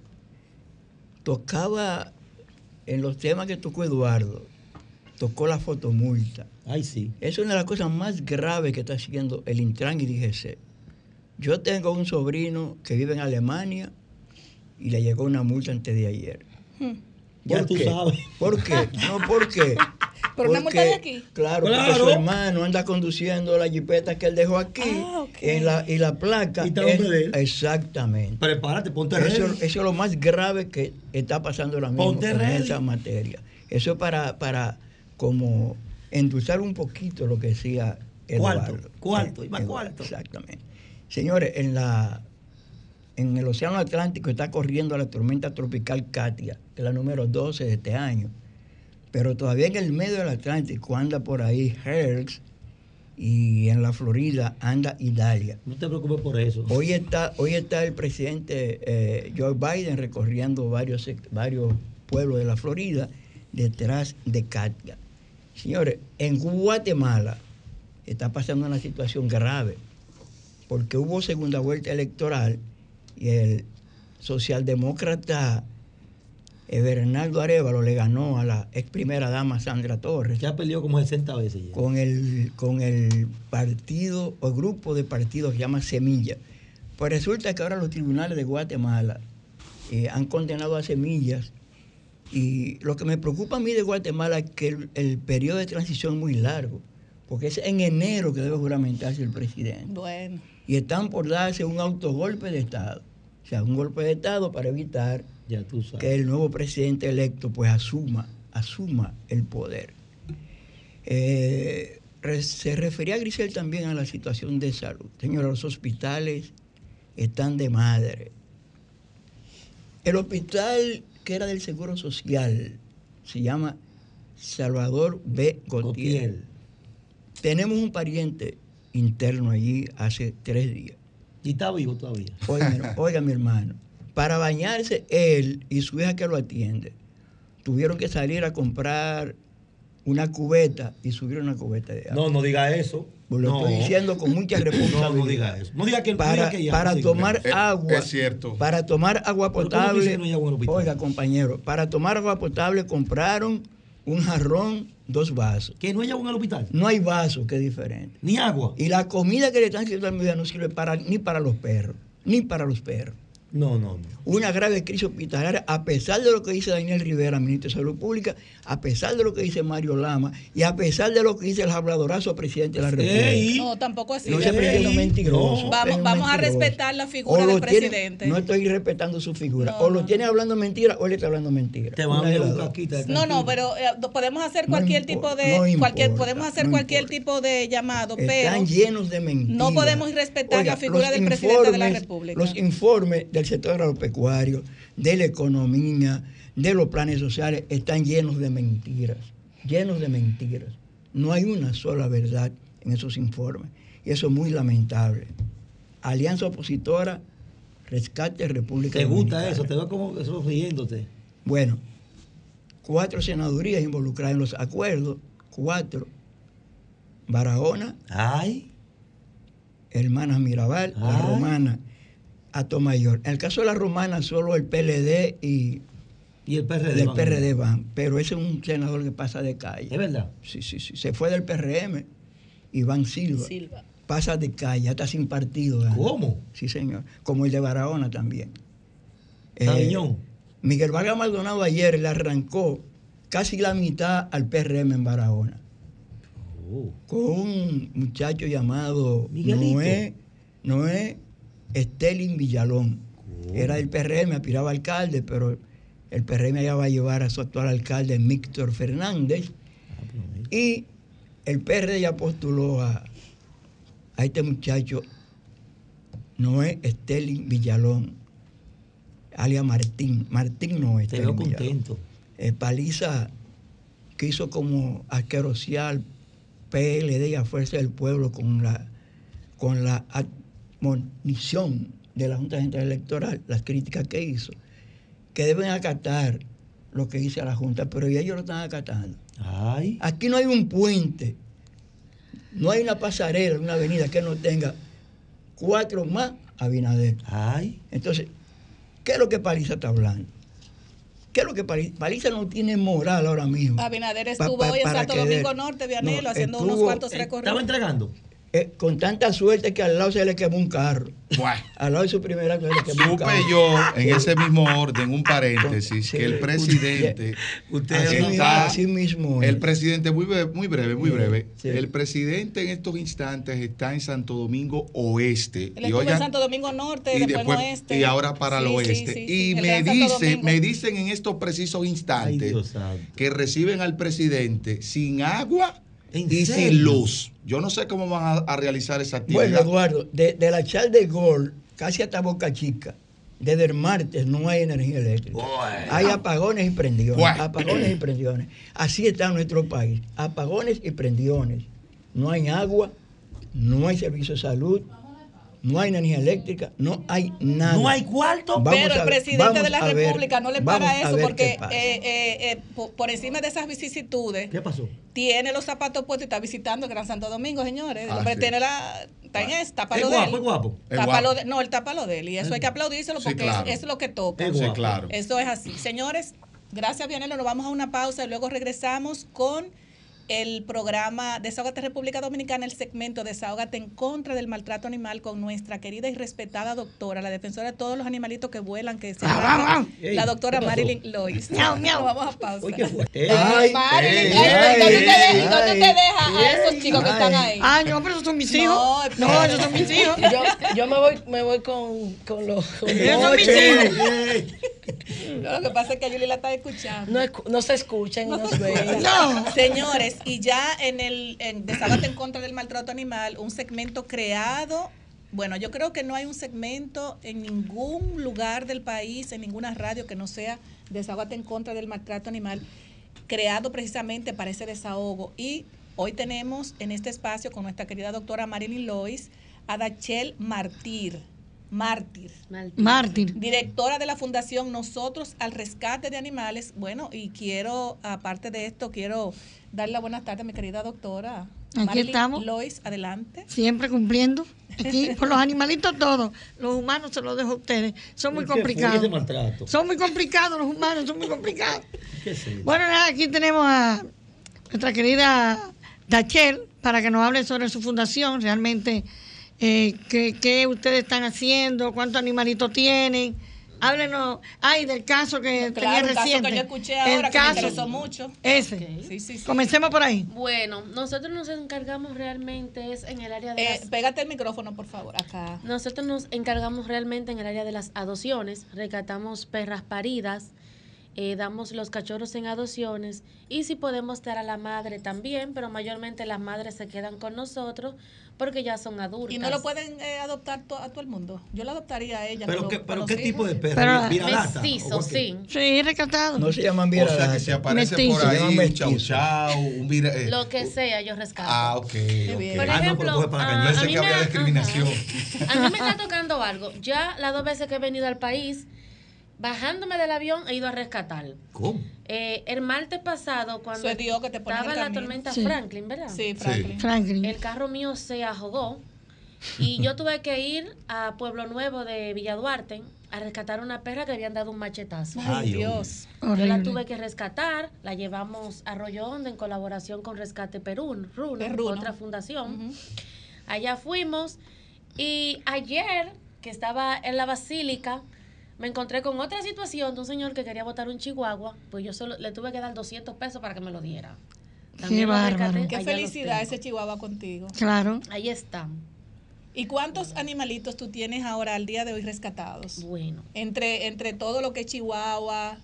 G: Tocaba en los temas que tocó Eduardo, tocó la fotomulta.
E: Ay, sí.
G: Es una de las cosas más graves que está haciendo el Intran y DGC. Yo tengo un sobrino que vive en Alemania y le llegó una multa antes de ayer.
E: Ya
G: ¿Por
E: tú
G: qué?
E: sabes.
G: ¿Por qué? No, ¿por qué? (laughs)
B: ¿Por una multa de aquí?
G: Claro, porque su hermano anda conduciendo la jipeta que él dejó aquí
B: Ah,
G: en la, y la placa.
E: Y
G: es-
E: nombre de él.
G: exactamente.
E: Prepárate, ponte
G: Eso,
E: ready.
G: eso es lo más grave que está pasando ahora mismo
E: Ponte ready.
G: esa materia. Eso es para, para como endulzar un poquito lo que decía
E: Cuarto,
G: Eduardo.
E: cuarto,
G: Eh,
E: y más
G: Eduardo,
E: cuarto.
G: Exactamente. Señores, en la en el Océano Atlántico está corriendo la tormenta tropical Katia, que es la número 12 de este año. Pero todavía en el medio del Atlántico anda por ahí Hertz y en la Florida anda Idalia.
E: No te preocupes por eso.
G: Hoy está, hoy está el presidente eh, Joe Biden recorriendo varios, varios pueblos de la Florida detrás de Katia. Señores, en Guatemala está pasando una situación grave porque hubo segunda vuelta electoral y el socialdemócrata Bernardo Arevalo le ganó a la ex primera dama Sandra Torres
E: Ya peleó como 60 veces ya.
G: con el, con el partido o grupo de partidos que se llama Semilla. Pues resulta que ahora los tribunales de Guatemala eh, han condenado a Semillas y lo que me preocupa a mí de Guatemala es que el, el periodo de transición es muy largo, porque es en enero que debe juramentarse el presidente.
B: Bueno,
G: Y están por darse un autogolpe de Estado, o sea, un golpe de Estado para evitar
E: Ya tú sabes.
G: que el nuevo presidente electo pues asuma, asuma el poder. Eh, se refería Grisel también a la situación de salud. Señora, los hospitales están de madre. El hospital que era del Seguro Social se llama Salvador B. Gautier. Tenemos un pariente interno allí hace tres días.
E: Y está vivo todavía.
G: Oiga, mi- (laughs) oiga, mi hermano, para bañarse él y su hija que lo atiende, tuvieron que salir a comprar una cubeta y subir una cubeta de agua.
E: No, no diga eso.
G: Pues lo
E: no.
G: estoy diciendo con mucha responsabilidad. (coughs)
E: No, no diga eso. No diga que, no
G: Para,
E: diga que ya.
G: para
E: no
G: tomar agua.
D: es cierto.
G: Para tomar agua
E: Pero ¿cómo que
G: potable.
E: no agua el?
G: Oiga, compañero, para tomar agua potable compraron un jarrón, dos vasos.
E: Que no hay agua en el hospital.
G: No hay vasos, que es diferente.
E: Ni agua.
G: Y la comida que le están sirviendo al mediodía no sirve para, ni para los perros, ni para los perros.
E: No, no, no.
G: Una grave crisis hospitalaria, a pesar de lo que dice Daniel Rivera, ministro de Salud Pública, a pesar de lo que dice Mario Lama y a pesar de lo que dice el habladorazo presidente de la República.
E: Ey.
B: no, tampoco así.
G: No se mentiroso.
E: No.
B: Vamos,
G: es
B: vamos a respetar la figura del
G: tiene-
B: presidente.
G: no estoy respetando su figura.
B: No,
G: o lo
B: no,
G: tiene hablando mentira o él está hablando mentira.
E: Te van a
G: dos.
E: caquita.
B: No, no, pero eh, podemos hacer
G: No
B: cualquier
G: importa,
B: tipo de
G: no
B: cualquier
G: importa,
B: podemos hacer
G: no
B: cualquier
G: importa.
B: tipo de llamado,
G: Están
B: pero
G: llenos de mentiras.
B: no podemos irrespetar la figura del presidente de la República.
G: Los informes del sector agropecuario, de la economía, de los planes sociales, están llenos de mentiras. Llenos de mentiras. No hay una sola verdad en esos informes. Y eso es muy lamentable. Alianza Opositora, Rescate República
E: Te gusta
G: Dominicana.
E: eso, te veo como eso riéndote.
G: Bueno, cuatro senadurías involucradas en los acuerdos, cuatro. Barahona,
E: Ay,
G: Hermanas Mirabal, la
E: Ay.
G: Romana, Atomayor. En el caso de la Romana, solo el PLD y
E: y el PRD.
G: el
E: van a
G: PRD van, pero ese es un senador que pasa de calle.
E: Es verdad.
G: Sí, sí, sí. Se fue del PRM, Iván Silva,
B: Silva.
G: pasa de calle, está sin partido. ¿verdad?
E: ¿Cómo?
G: Sí, señor. Como el de Barahona también. Eh. Miguel Vargas Maldonado ayer le arrancó casi la mitad al PRM en Barahona.
E: Oh.
G: con un muchacho llamado
E: Miguelito.
G: Noé, Noé Estelín Villalón.
E: Oh.
G: Era del PRM, aspiraba a alcalde, pero el PRM ya va a llevar a su actual alcalde, Víctor Fernández.
E: Ah.
G: Y el PRD ya postuló a, a este muchacho, Noé Estelín Villalón. alias Martín. Martín no
E: Te veo contento.
G: Eh, Paliza quiso como asquerosear PLD y a Fuerza del Pueblo con la, con la admonición de la Junta Central Electoral, las críticas que hizo, que deben acatar lo que dice la Junta, pero ya ellos lo están acatando.
E: Ay.
G: Aquí no hay un puente, no hay una pasarela, una avenida que no tenga cuatro más Abinader.
E: Ay.
G: Entonces, ¿qué es lo que Paliza está hablando? ¿Qué es lo que Paliza? Paliza no tiene moral ahora mismo.
B: Abinader estuvo
G: pa-
B: hoy en Santo Domingo Norte, Vianelo,
G: No,
B: haciendo unos cuantos recorridos.
E: Estaba entregando.
G: Eh, con tanta suerte que al lado se le quemó un carro.
D: Bueno.
G: Al lado de su primera se le quemó un
D: Supe
G: carro.
D: yo, en ese mismo orden, un paréntesis,
G: Sí,
D: que el presidente
E: usted
G: Así, mismo-
D: está,
G: así mismo.
D: el
G: es.
D: presidente, muy breve, muy breve, muy breve,
G: sí.
D: el presidente en estos instantes está en Santo Domingo Oeste.
B: Él estuvo en Santo Domingo Norte,
D: y
B: después,
D: después-
B: en Oeste.
D: y ahora para el oeste.
B: sí, sí.
D: Y me
B: Domingo.
D: me dicen en estos precisos instantes que reciben al presidente sin agua
E: ¿En
D: y
E: serio?
D: sin luz. Yo no sé cómo van a, a realizar esa actividad.
G: Bueno, Eduardo, de, de la Chal de Gol casi hasta Boca Chica, desde el martes no hay energía eléctrica.
E: Bueno.
G: Hay apagones y prendiones.
D: Bueno.
G: Apagones y prendiones. Así está nuestro país. Apagones y prendiones. No hay agua, no hay servicio de salud, no hay energía eléctrica, no hay nada.
E: No hay cuarto.
G: Vamos
B: Pero
G: a
B: el
G: ver,
B: presidente de la
G: ver,
B: República no le
G: vamos
B: para
G: a
B: eso porque eh, eh, eh, po- por, encima de esas vicisitudes
E: ¿Qué pasó?
B: tiene los zapatos puestos y está visitando el Gran Santo Domingo, señores. El
D: Ah, sí.
B: tiene la... Está en eso, tapa
E: Es
B: lo de
E: guapo,
B: él.
E: es guapo.
D: Es
B: Tapa
D: guapo.
B: lo de- no, él tapa lo de él. Y eso hay que aplaudírselo porque es-
D: claro.
B: es, lo que toca.
E: Es
D: Sí,
E: guapo.
D: claro.
B: Eso es así. Señores, gracias, Vianelo. Nos vamos a una pausa y luego regresamos con el programa Desahógate República Dominicana, el segmento Desahógate en contra del maltrato animal con nuestra querida y respetada doctora, la defensora de todos los animalitos que vuelan, que se llama
E: Ey,
B: la doctora. Marilyn Lois.
C: Miau, miau.
B: Vamos a pausa.
E: Oye, ¿qué
G: Ay,
B: Marilyn,
G: ey,
B: ay, ¿dónde te
G: ay,
B: de- ¿dónde
G: ay,
B: te dejas a esos
G: ay,
B: chicos que están ahí?
C: Ah, no, pero esos son mis hijos.
B: No,
C: No, esos son mis hijos.
F: Yo, yo me voy, me voy con, con los. con los-
C: son mis hijos.
B: No, lo que pasa es que Yuli la está escuchando.
F: no, se escuchan y no se ven.
C: No.
B: Señores, y ya en el en en contra del maltrato animal, un segmento creado. Bueno, yo creo que no hay un segmento en ningún lugar del país, en ninguna radio que no sea Desahógate en contra del maltrato animal, creado precisamente para ese desahogo. Y hoy tenemos en este espacio con nuestra querida doctora Marilyn Lois a Dachel Martir. Mártir
C: Mártir.
B: directora de la Fundación Nosotros al Rescate de Animales. Bueno, y quiero, aparte de esto, quiero darle la buenas tardes a mi querida doctora.
C: Aquí
B: Marilyn
C: estamos.
B: Lois, adelante.
C: Siempre cumpliendo. Aquí, (laughs) por los animalitos todos. Los humanos se los dejo a ustedes. Son muy
E: ¿Qué fue
C: complicados. Son muy complicados los humanos, son muy complicados. Bueno, nada, aquí tenemos a nuestra querida Dachel para que nos hable sobre su fundación, realmente eh, qué, qué ustedes están haciendo, cuántos animalitos tienen. Háblenos, ay, del caso que
B: Claro,
C: tenía
B: un caso que yo escuché
C: El
B: ahora que me interesó mucho.
C: Ese.
B: Sí, sí, sí.
C: Comencemos por ahí.
H: Bueno, nosotros nos encargamos realmente es en el área de
B: Eh,
H: las...
B: pégate el micrófono, por favor, acá.
H: Nosotros nos encargamos realmente en el área de las adopciones, rescatamos perras paridas, eh, damos los cachorros en adopciones y si podemos dar a la madre también, pero mayormente las madres se quedan con nosotros porque ya son adultas.
B: Y no lo pueden eh, adoptar to- a todo el mundo. Yo la adoptaría a ella.
E: ¿Pero pero qué
B: hijos.
E: tipo de perro?
C: Pero-
E: ¿Viralata?
H: Mestizo,
E: ¿O
H: sí.
C: Sí, rescatado.
G: No se llaman
D: O
G: bien
D: sea, que si aparece
C: Mestizo.
D: por
G: Se
D: ahí un chau chau, un vira, eh,
H: Lo que sea, yo rescato.
D: Ah, ok.
B: bien.
H: Por
D: ok.
E: Ah, no,
H: ejemplo,
E: pero coge para la
H: a-
E: caña.
H: a
D: Pensé
H: mí
D: que había
H: me-
D: discriminación.
H: ajá. A mí me está tocando algo. Ya las dos veces que he venido al país, bajándome del avión, he ido a rescatar.
E: ¿Cómo?
H: Eh, el martes pasado, cuando
B: Eso es Dios que te pone en
H: estaba la tormenta
C: Sí.
H: Franklin, ¿verdad?
B: Sí, Franklin.
C: Franklin.
H: El carro mío se ahogó y yo tuve que ir a Pueblo Nuevo de Villa Duarte a rescatar una perra que habían dado un machetazo.
B: Ay,
E: Ay,
B: Dios.
H: Yo la tuve que rescatar, la llevamos a Arroyo Hondo en colaboración con Rescate Perú, Runo,
B: Es Runo.
H: otra fundación. Allá fuimos y ayer que estaba en la basílica me encontré con otra situación de un señor que quería botar un chihuahua, pues yo solo le tuve que dar 200 pesos para que me lo diera.
C: Qué
H: lo
C: bárbaro.
B: Qué felicidad ese chihuahua contigo.
C: Claro.
H: Ahí están.
B: ¿Y cuántos animalitos tú tienes ahora al día de hoy rescatados?
H: Bueno,
B: Entre, entre todo lo que es chihuahua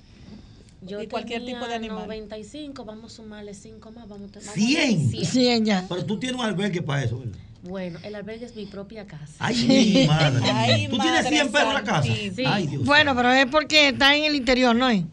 H: yo
B: y cualquier
H: tenía
B: tipo de animal.
H: 95, vamos a sumarle 5 más, vamos a vamos a
E: ¿Cien?
H: hacer 100.
C: 100 ya.
E: Pero tú tienes un albergue para eso, ¿verdad?
H: Bueno, el albergue es mi propia casa.
E: Ay, mi madre.
B: Ay,
E: ¿Tú tienes
B: madre
E: 100 perros en la casa?
B: santísima.
E: Ay, Dios.
C: Bueno, pero es porque está en el interior, ¿no es?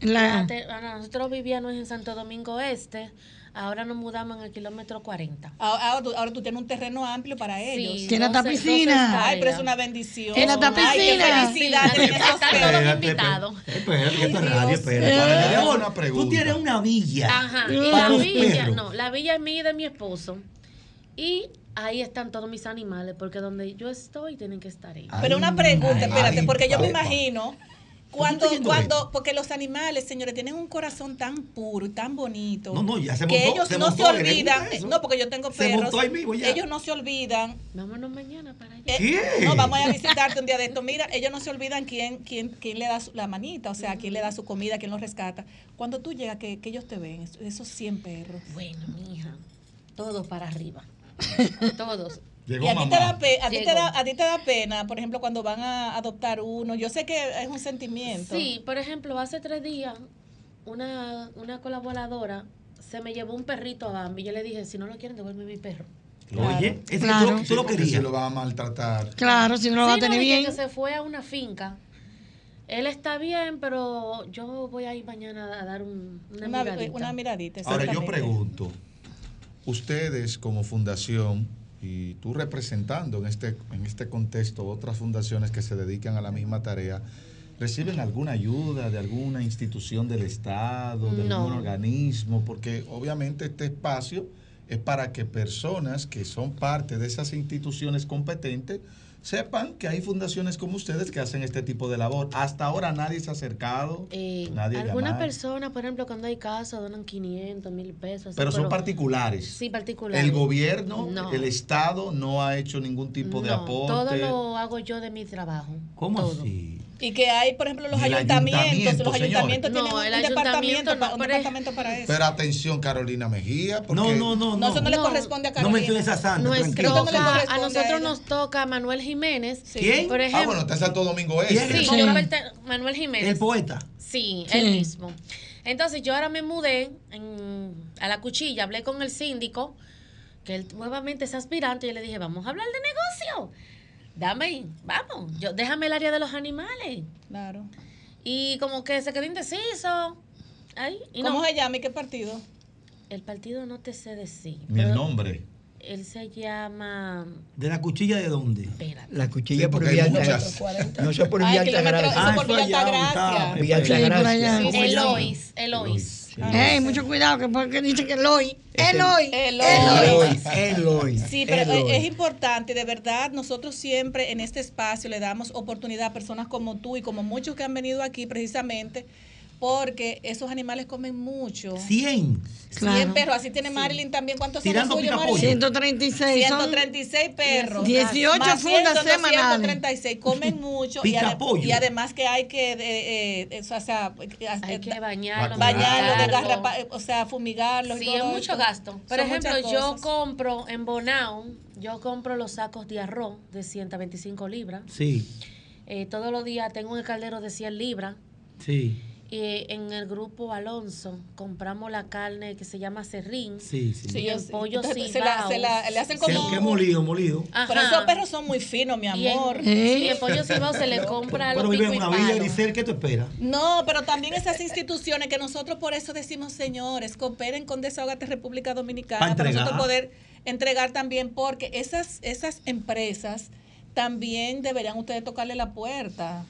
C: La-
H: ah, Nosotros vivíamos en Santo Domingo Este, ahora nos mudamos en el kilómetro 40.
B: Ahora, ahora tú, ahora tú tienes un terreno amplio para ellos.
H: Sí,
C: Tiene hasta
H: 12
C: piscina.
B: Ay, pero es una bendición.
C: Tiene hasta
B: Ay, qué
C: piscina.
B: felicidad
H: Sí, están todos invitados.
E: Espérate, que radio, espérate.
D: Una pregunta.
E: Tú tienes una villa.
H: Ajá, y la villa,
E: perros.
H: no, la villa es mía y de mi esposo. Y ahí están todos mis animales, porque donde yo estoy tienen que estar ellos.
B: Pero una pregunta,
E: Ay,
B: espérate,
E: ay,
B: porque yo me imagino
E: ¿Por
B: cuando, cuando, porque los animales, señores, tienen un corazón tan puro y tan bonito.
E: No, no, ya se
B: que
E: montó,
B: ellos
E: se
B: no
E: montó,
B: se
E: ¿le
B: olvidan. No, porque yo tengo
E: Se
B: perros.
E: montó ahí mismo ya.
B: Ellos no se olvidan.
H: Vámonos mañana para allá.
B: eh,
E: ¿Qué?
B: no, vamos a visitarte un día de esto. Mira, ellos no se olvidan quién, quién, quién le da su- la manita, o sea, quién le da su comida, quién los rescata. Cuando tú llegas, que, que ellos te ven, esos- esos 100 perros.
H: Bueno, mija, todos para arriba. Todos.
D: Llegó
B: y a ti,
D: mamá.
B: te da pe- a, ti te
H: Llegó.
B: da, a ti te da pena, por ejemplo, cuando van a adoptar uno. Yo sé que es un sentimiento.
H: Sí, por ejemplo, hace tres días una, una colaboradora se me llevó un perrito a Bambi. Yo le dije, si no lo quieren, devuelve mi perro.
E: Oye, ese
C: Claro.
E: tú, lo- tú lo
D: Porque
E: querías.
D: si lo va a maltratar.
C: Claro, si no lo va a
H: Sí, no,
C: tener bien.
H: que se fue a una finca. Él está bien, pero yo voy a ir mañana a dar un, una,
B: Una,
H: miradita.
B: una miradita.
D: Ahora yo pregunto, ustedes como fundación y tú representando en este, en este contexto otras fundaciones que se dedican a la misma tarea, ¿reciben alguna ayuda de alguna institución del Estado, de
H: No.
D: algún organismo? Porque obviamente este espacio es para que personas que son parte de esas instituciones competentes sepan que hay fundaciones como ustedes que hacen este tipo de labor. Hasta ahora nadie se ha acercado,
H: Eh,
D: nadie llamado.
H: personas, por ejemplo, cuando hay casos, donan 500, 1000 pesos. así,
D: Pero son particulares.
H: Sí, particulares.
D: El gobierno,
H: No.
D: el Estado no ha hecho ningún tipo de aporte.
H: Todo lo hago yo de mi trabajo.
E: ¿Cómo
H: todo.
E: así?
B: Y que hay, por ejemplo, los ayuntamientos.
D: ayuntamiento,
B: Los ayuntamientos
H: No,
B: tienen un,
H: el
B: un departamento,
H: ayuntamiento no,
B: pa- un departamento para eso.
D: Pero atención, Carolina Mejía, porque
E: No, no, no,
B: no, eso no, le
H: No.
B: corresponde a
E: No
B: Carolina.
E: menciones a Sandra,
B: no
H: a nosotros nos toca Manuel Jiménez.
B: Sí.
E: ¿Quién?
H: Por
D: Ah,
H: ejemplo,
D: bueno, está en Santo Domingo. Este.
H: sí,
C: Sí.
H: yo perten- Manuel Jiménez.
E: El poeta.
H: Sí,
C: Sí.
H: él mismo. Entonces yo ahora me mudé en- a la cuchilla, hablé con el síndico, que él nuevamente es aspirante, y yo le dije, vamos a hablar de negocio. Dame, vamos, yo, déjame el área de los animales.
B: Claro.
H: Y como que se quedó indeciso. Ay, y
B: ¿Cómo
H: no,
B: se llama y qué partido?
H: el partido no te sé decir.
D: Ni el nombre.
H: Él se llama...
E: ¿De la cuchilla de dónde?
H: Espérate.
G: La cuchilla
D: Sí,
G: por
D: porque
G: Villa. No sé por Villa Altagracia.
E: Ah,
B: por Villa Altagracia.
G: Villa
C: Sí, por
G: Altagracia.
C: allá.
G: ¿Cómo se llama?
H: Elois,
C: Ey, mucho cuidado, que porque dice que Eloy.
G: Ese-
C: Eloy.
B: Eloy.
G: Eloy. Eloy.
B: Sí, pero
G: Eloy.
B: es importante, de verdad, nosotros siempre en este espacio le damos oportunidad a personas como tú y como muchos que han venido aquí precisamente porque esos animales comen mucho.
E: 100.
B: 100
C: Claro.
B: perros, así tiene Marilyn también. ¿Cuántos son los
E: Tirando
B: suyos. Marilyn?
C: 136 son
B: 136 perros.
C: 18
B: Más
C: fundas
B: 100 son
C: semanales.
B: 236. Comen (laughs) mucho. y, ade- y además que hay que, eh, eh, o sea,
H: Hay que bañarlo,
B: bañarlo, desgarrapa- o sea, fumigarlo. y
H: Sí,
B: todo
H: es mucho
B: esto.
H: gasto. Por
B: Son
H: ejemplo, yo compro en Bonao, yo compro los sacos de arroz de 125 libras.
E: Sí,
H: Eh, todos los días tengo un caldero de 100 libras.
E: sí,
H: Y en el grupo Alonso compramos la carne que se llama serrín.
E: sí, sí.
B: Sí,
H: Y el
B: es-
H: pollo
B: entonces se la- se la- le hacen
E: ¿Qué,
B: como...
E: qué molido, molido?
B: Pero
H: Ajá.
B: esos perros son muy finos, mi
H: Y en-
B: amor.
C: ¿Eh?
H: sí, el pollo cibao se le compra a los
E: Pero vive en
H: y
E: una villa. Grisel, ¿qué tú esperas?
B: No, pero también esas instituciones que nosotros por eso decimos, señores, cooperen con Desahogate República Dominicana
E: Pa'
B: para
E: entregar.
B: nosotros poder entregar también, porque esas, esas empresas también deberían ustedes tocarle la puerta.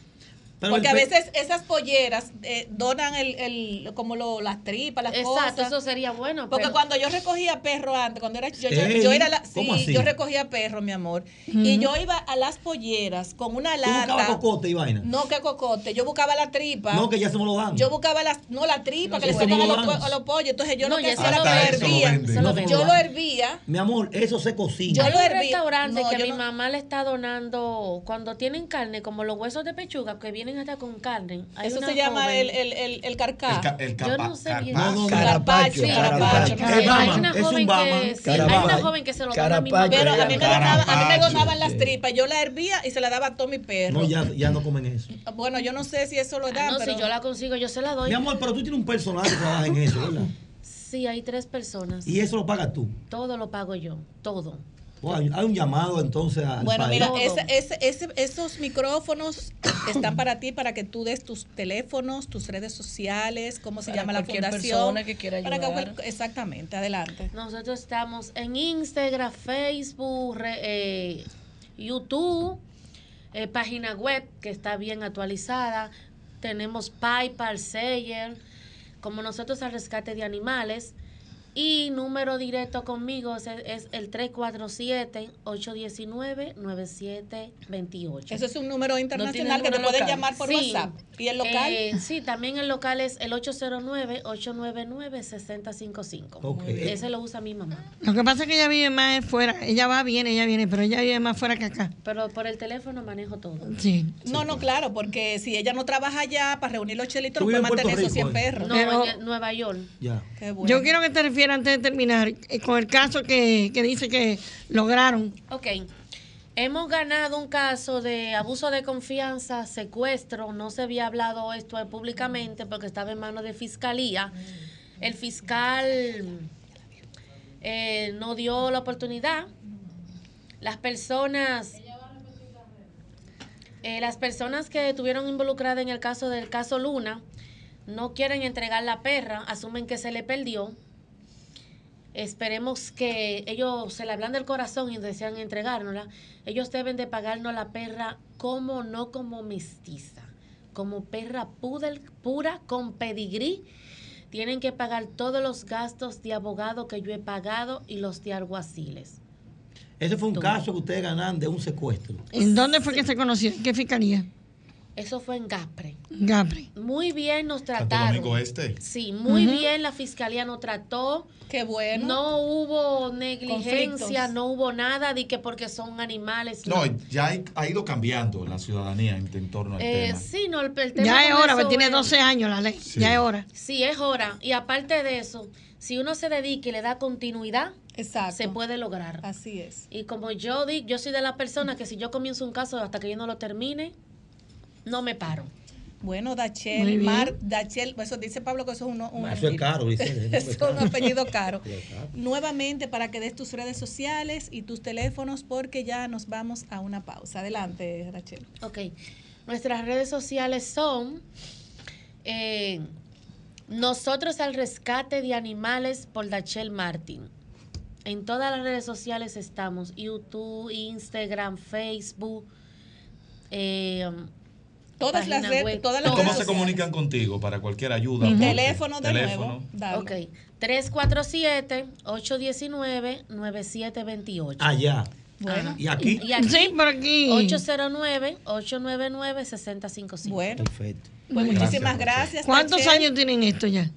E: Pero
B: porque
E: el
B: a veces esas polleras eh, donan el, el, como lo, las tripas, las
H: Exacto,
B: cosas.
H: eso sería bueno.
B: Porque
H: pero-
B: cuando yo recogía perro antes, cuando era yo, yo,
E: Ey,
B: yo era la,
E: ¿cómo
B: sí,
E: así?
B: yo recogía perro, mi amor, y yo iba a las polleras con una
E: ¿Tú
B: lata.
E: cocote y vaina?
B: No, que cocote, yo buscaba la tripa.
E: No, que ya se me lo dan.
B: Yo buscaba las, no la tripa que le
E: no
B: a
E: lo
B: los, a los pollos. Entonces yo
H: No,
B: lo que hacía era
H: lo
B: hervía.
D: Lo
E: venden.
B: Yo lo hervía.
E: Mi amor, eso se cocina.
B: Yo lo
H: un
B: herví-
H: restaurante
B: No,
H: que mi
B: no-
H: mamá le está donando cuando tienen carne, como los huesos de pechuga que vienen hasta con carne. Hay
B: Eso
H: una
B: se llama
H: joven-
B: el, el, el, el carcá.
D: El, ca- el
H: Yo no sé bien.
G: Carapacho,
B: Sí,
G: carapacho.
B: carapacho.
H: Sí,
E: Es
H: hay una
E: es un
H: joven
E: Bama.
H: que sí, hay una joven que se lo da a mi mamá.
B: Pero a mí me, donaban, a mí me donaban las tripas. Yo la hervía y se la daba a todo mi perro.
E: No, ya, ya no comen eso.
B: Bueno, yo no sé si eso lo
H: Ah,
B: dan,
H: no,
B: pero...
H: si yo la consigo, yo se la doy.
E: Mi amor, pero tú tienes un personal que trabaja en eso, ¿verdad?
H: Sí, hay tres personas.
E: Y eso lo pagas tú.
H: Todo lo pago yo, todo.
E: Oh, hay, hay un llamado entonces al
B: Bueno,
E: país.
B: mira, ese- ese- ese- esos micrófonos están para ti, para que tú des tus teléfonos, tus redes sociales, cómo se
F: Para
B: llama la
F: cualquier
B: fundación.
F: persona que quiera
B: para que
F: ayudar.
B: exactamente, adelante.
H: Nosotros estamos en Instagram, Facebook, re- eh, YouTube, eh, página web que está bien actualizada. Tenemos PayPal, Sayer, como nosotros al rescate de animales. Y número directo conmigo es, es el 347-819-9728.
B: Eso es un número internacional que te pueden
F: local?
B: llamar por
H: Sí.
B: WhatsApp. ¿Y el local?
H: Eh, sí, también el local es el 809-899-6055.
E: Ok.
H: Ese lo usa mi mamá.
C: Lo que pasa es que ella vive más fuera. Ella va bien, ella viene, pero ella vive más fuera que acá.
H: Pero por el teléfono manejo todo.
C: Sí.
B: no, no, claro, porque si ella no trabaja allá para reunir los chelitos,
E: ¿Tú
B: no puede mantener esos 100
E: Rico, eh?
B: perros.
H: No,
C: Pero-
H: en Nueva York.
E: Ya.
B: Qué bueno.
C: Yo quiero que te refieras antes de terminar eh, con el caso que, que dice que lograron.
H: Ok. Hemos ganado un caso de abuso de confianza, secuestro. No se había hablado esto públicamente porque estaba en manos de fiscalía. El fiscal eh, no dio la oportunidad. Las personas, eh, las personas que estuvieron involucradas en el caso del caso Luna, no quieren entregar la perra, asumen que se le perdió. Esperemos que ellos se le hablan del corazón y desean entregárnosla. Ellos deben de pagarnos la perra como no como mestiza, como perra pudel- pura con pedigrí. Tienen que pagar todos los gastos de abogado que yo he pagado y los de alguaciles.
E: Ese fue un
H: Todo.
E: caso que ustedes ganan de un secuestro.
C: ¿En dónde fue que se conoció? ¿En ¿Qué fiscalía?
H: Eso fue en Gapre.
C: Gapre.
H: Muy bien nos
D: Santo
H: trataron.
D: Domingo Este.
H: Sí, muy bien la fiscalía nos trató.
B: Qué bueno.
H: No hubo negligencia,
B: Conflictos.
H: no hubo nada de que porque son animales.
D: No, ya hay- ha ido cambiando la ciudadanía en, en torno al
H: Eh,
D: tema.
H: sí, no, el, el tema
C: Ya es hora, porque tiene
H: es-
C: 12 años la ley.
D: Sí.
C: Ya es hora.
H: Sí, es hora. Y aparte de eso, si uno se dedica y le da continuidad,
B: Exacto.
H: se puede lograr.
B: Así es.
H: Y como yo di, yo soy de las personas que si yo comienzo un caso hasta que yo no lo termine, no me paro.
B: Bueno, Dachel. Mar, Dachel, eso dice Pablo que eso es uno, un, (laughs)
E: Eso es caro, (laughs) dice.
B: es un apellido caro. Nuevamente para que des tus redes sociales y tus teléfonos porque ya nos vamos a una pausa. Adelante, Rachel.
H: Ok. Nuestras redes sociales son eh, Nosotros al rescate de animales por Dachel Martin. En todas las redes sociales estamos, YouTube, Instagram, Facebook. eh,
B: Todas las redes,
H: web,
B: todas las
D: ¿Cómo
B: redes
D: se comunican contigo para cualquier ayuda?
B: Teléfono de
D: Teléfono.
B: nuevo. dale.
H: Ok. 347-819-9728.
E: Allá.
B: Bueno.
E: Y aquí.
H: Y aquí,
C: Sí, por aquí.
H: 809-899-6055.
B: Bueno,
E: Perfecto.
B: pues
D: Gracias,
B: muchísimas
D: Rachel.
B: gracias.
C: ¿Cuántos
B: Rachel.
C: años tienen esto ya?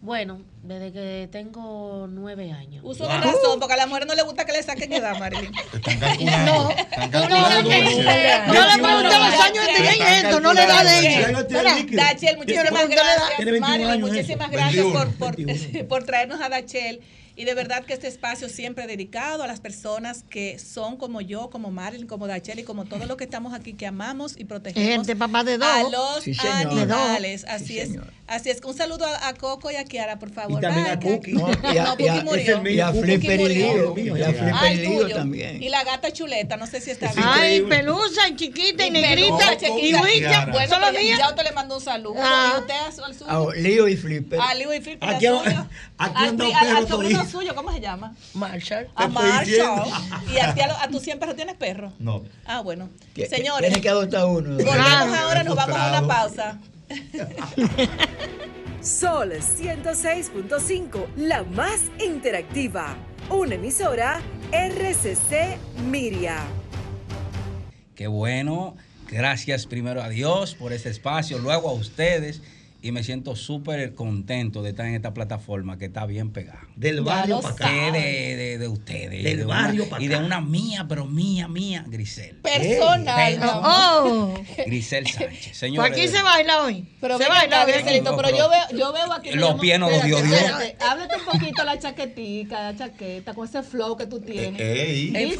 H: Bueno, desde que tengo nueve años.
B: Uso de razón, porque a la mujer no le gusta que le saquen edad, Marilyn.
D: Están calculando. están calculando.
H: no, no,
C: Yo le pregunté los años tenían esto, no le da de ella.
E: no.
B: Dachel, muchísimas gracias.
E: Tiene 21
B: Marilyn, muchísimas gracias por,
E: 21,
B: por,
E: 21.
B: por traernos a Dachel. Y de verdad que este espacio siempre dedicado a las personas que son como yo, como Marilyn, como Dachel y como todos los que estamos aquí que amamos y protegemos
C: Gente, papá de dos.
B: a los
G: Sí,
B: animales.
G: Sí,
B: Así es. Así es. Un saludo a, a Coco y a Kiara, por favor.
E: Y también a. Cookie.
G: No, y a, (laughs)
B: No,
G: a-
B: Cookie murió.
G: y a Flipper y a
B: Ah,
G: Flipper también.
B: Y la gata chuleta, no sé si está bien.
C: Ay, pelusa, y chiquita, y
B: Y
C: negrita,
B: pelusa,
C: y.
D: Kiara.
B: Bueno,
C: ¿Solo
B: pues,
C: mía?
B: ya usted le mandó un saludo.
C: Ah.
B: ¿Y usted al al suyo?
G: Ah, Lío y Flipper.
B: A Leo y Flip,
E: Aquí
B: suyo.
E: aquí
B: Suyo, ¿cómo se llama?
F: Marshall.
B: A
E: diciendo.
B: Marshall. ¿Y a, ti, a, a tus 100 perros tienes perro?
D: No.
B: Ah, bueno. Señores,
G: Tiene que adoptar uno.
B: volvemos ahora, nos vamos a una pausa. (laughs)
I: Sol 106.5, la más interactiva. Una emisora RCC Miria.
J: Qué bueno. Gracias primero a Dios por este espacio, luego a ustedes. Y me siento súper contento de estar en esta plataforma que está bien pegada.
E: Del barrio para acá.
J: de, de, de ustedes.
E: Del
J: de
E: barrio
J: una-
E: pa'
J: Y de
E: acá.
J: una mía, pero mía, mía, Grisel.
B: Personal.
J: Ey,
B: ¿no?
C: Oh,
J: Grisel Sánchez.
C: pues
J: Señores,
C: aquí se baila hoy.
B: Pero
C: se baila
B: acá. Griselito,
J: No,
B: pero
J: pero-
B: yo veo, yo veo aquí.
J: Los pies no los dio Dios.
B: Háblate un poquito la chaquetica, la chaqueta, con ese flow que tú tienes.
D: Ey.
F: Ahí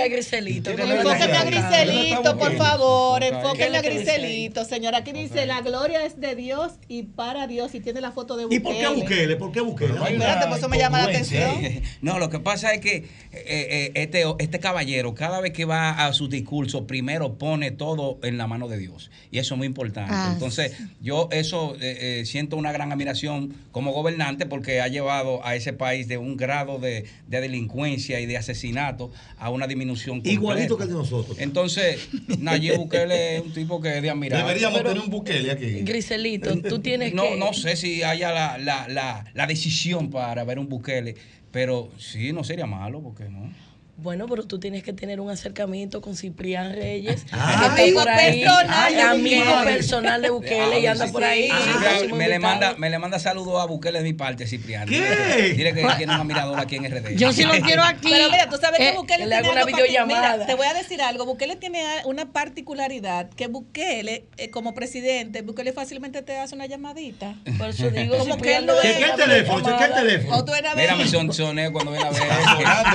F: a Griselito. que no me
B: Enfóqueme a Griselito, por favor. Enfóquenme a. Griselito, señora. Aquí dice, la gloria es de Dios y para Dios y tiene la foto de
E: ¿Y por qué Bukele? ¿Por qué Bukele?
B: Espérate, pues eso me llama la atención. (laughs)
J: No, lo que pasa es que eh, eh, este, este caballero, cada vez que va a su discurso, primero pone todo en la mano de Dios. Y eso es muy importante.
C: Ah,
J: Entonces, yo eso eh, eh, siento una gran admiración como gobernante porque ha llevado a ese país de un grado de, de delincuencia y de asesinato a una disminución.
E: Igualito que el de nosotros.
J: Entonces, Nayib Bukele es un tipo que es de admirar.
D: Deberíamos
F: Pero-
D: tener un Bukele aquí.
F: Griselito, (laughs) tú tienes
J: no,
F: que...
J: no sé si haya la, la, la, la decisión para ver un Bukele, pero sí, no sería malo, porque no.
F: Bueno, pero tú tienes que tener un acercamiento con Ciprián Reyes,
E: Ay,
F: que está por ahí,
B: personal
E: de
F: amigo
E: Bukele.
F: personal de Bukele y
J: Ah,
F: anda
J: sí,
F: por ahí.
J: Ah, me, le manda, me le manda saludos a Bukele de mi parte, Ciprián.
E: ¿Qué?
J: Dile que, dile que tiene un admirador aquí en RD.
C: Yo sí lo (laughs) quiero aquí.
B: Pero mira, tú sabes
C: Eh,
B: que Bukele
F: que le
B: tiene
F: una videollamada.
B: Mira, te voy a decir algo. Bukele tiene una particularidad que Bukele, eh, como presidente, Bukele fácilmente te hace una llamadita.
F: Por eso digo,
B: Como que él no
E: el teléfono, chequea el
B: O
E: teléfono.
B: tú eres
J: Mira, me sonsoné cuando viene a ver.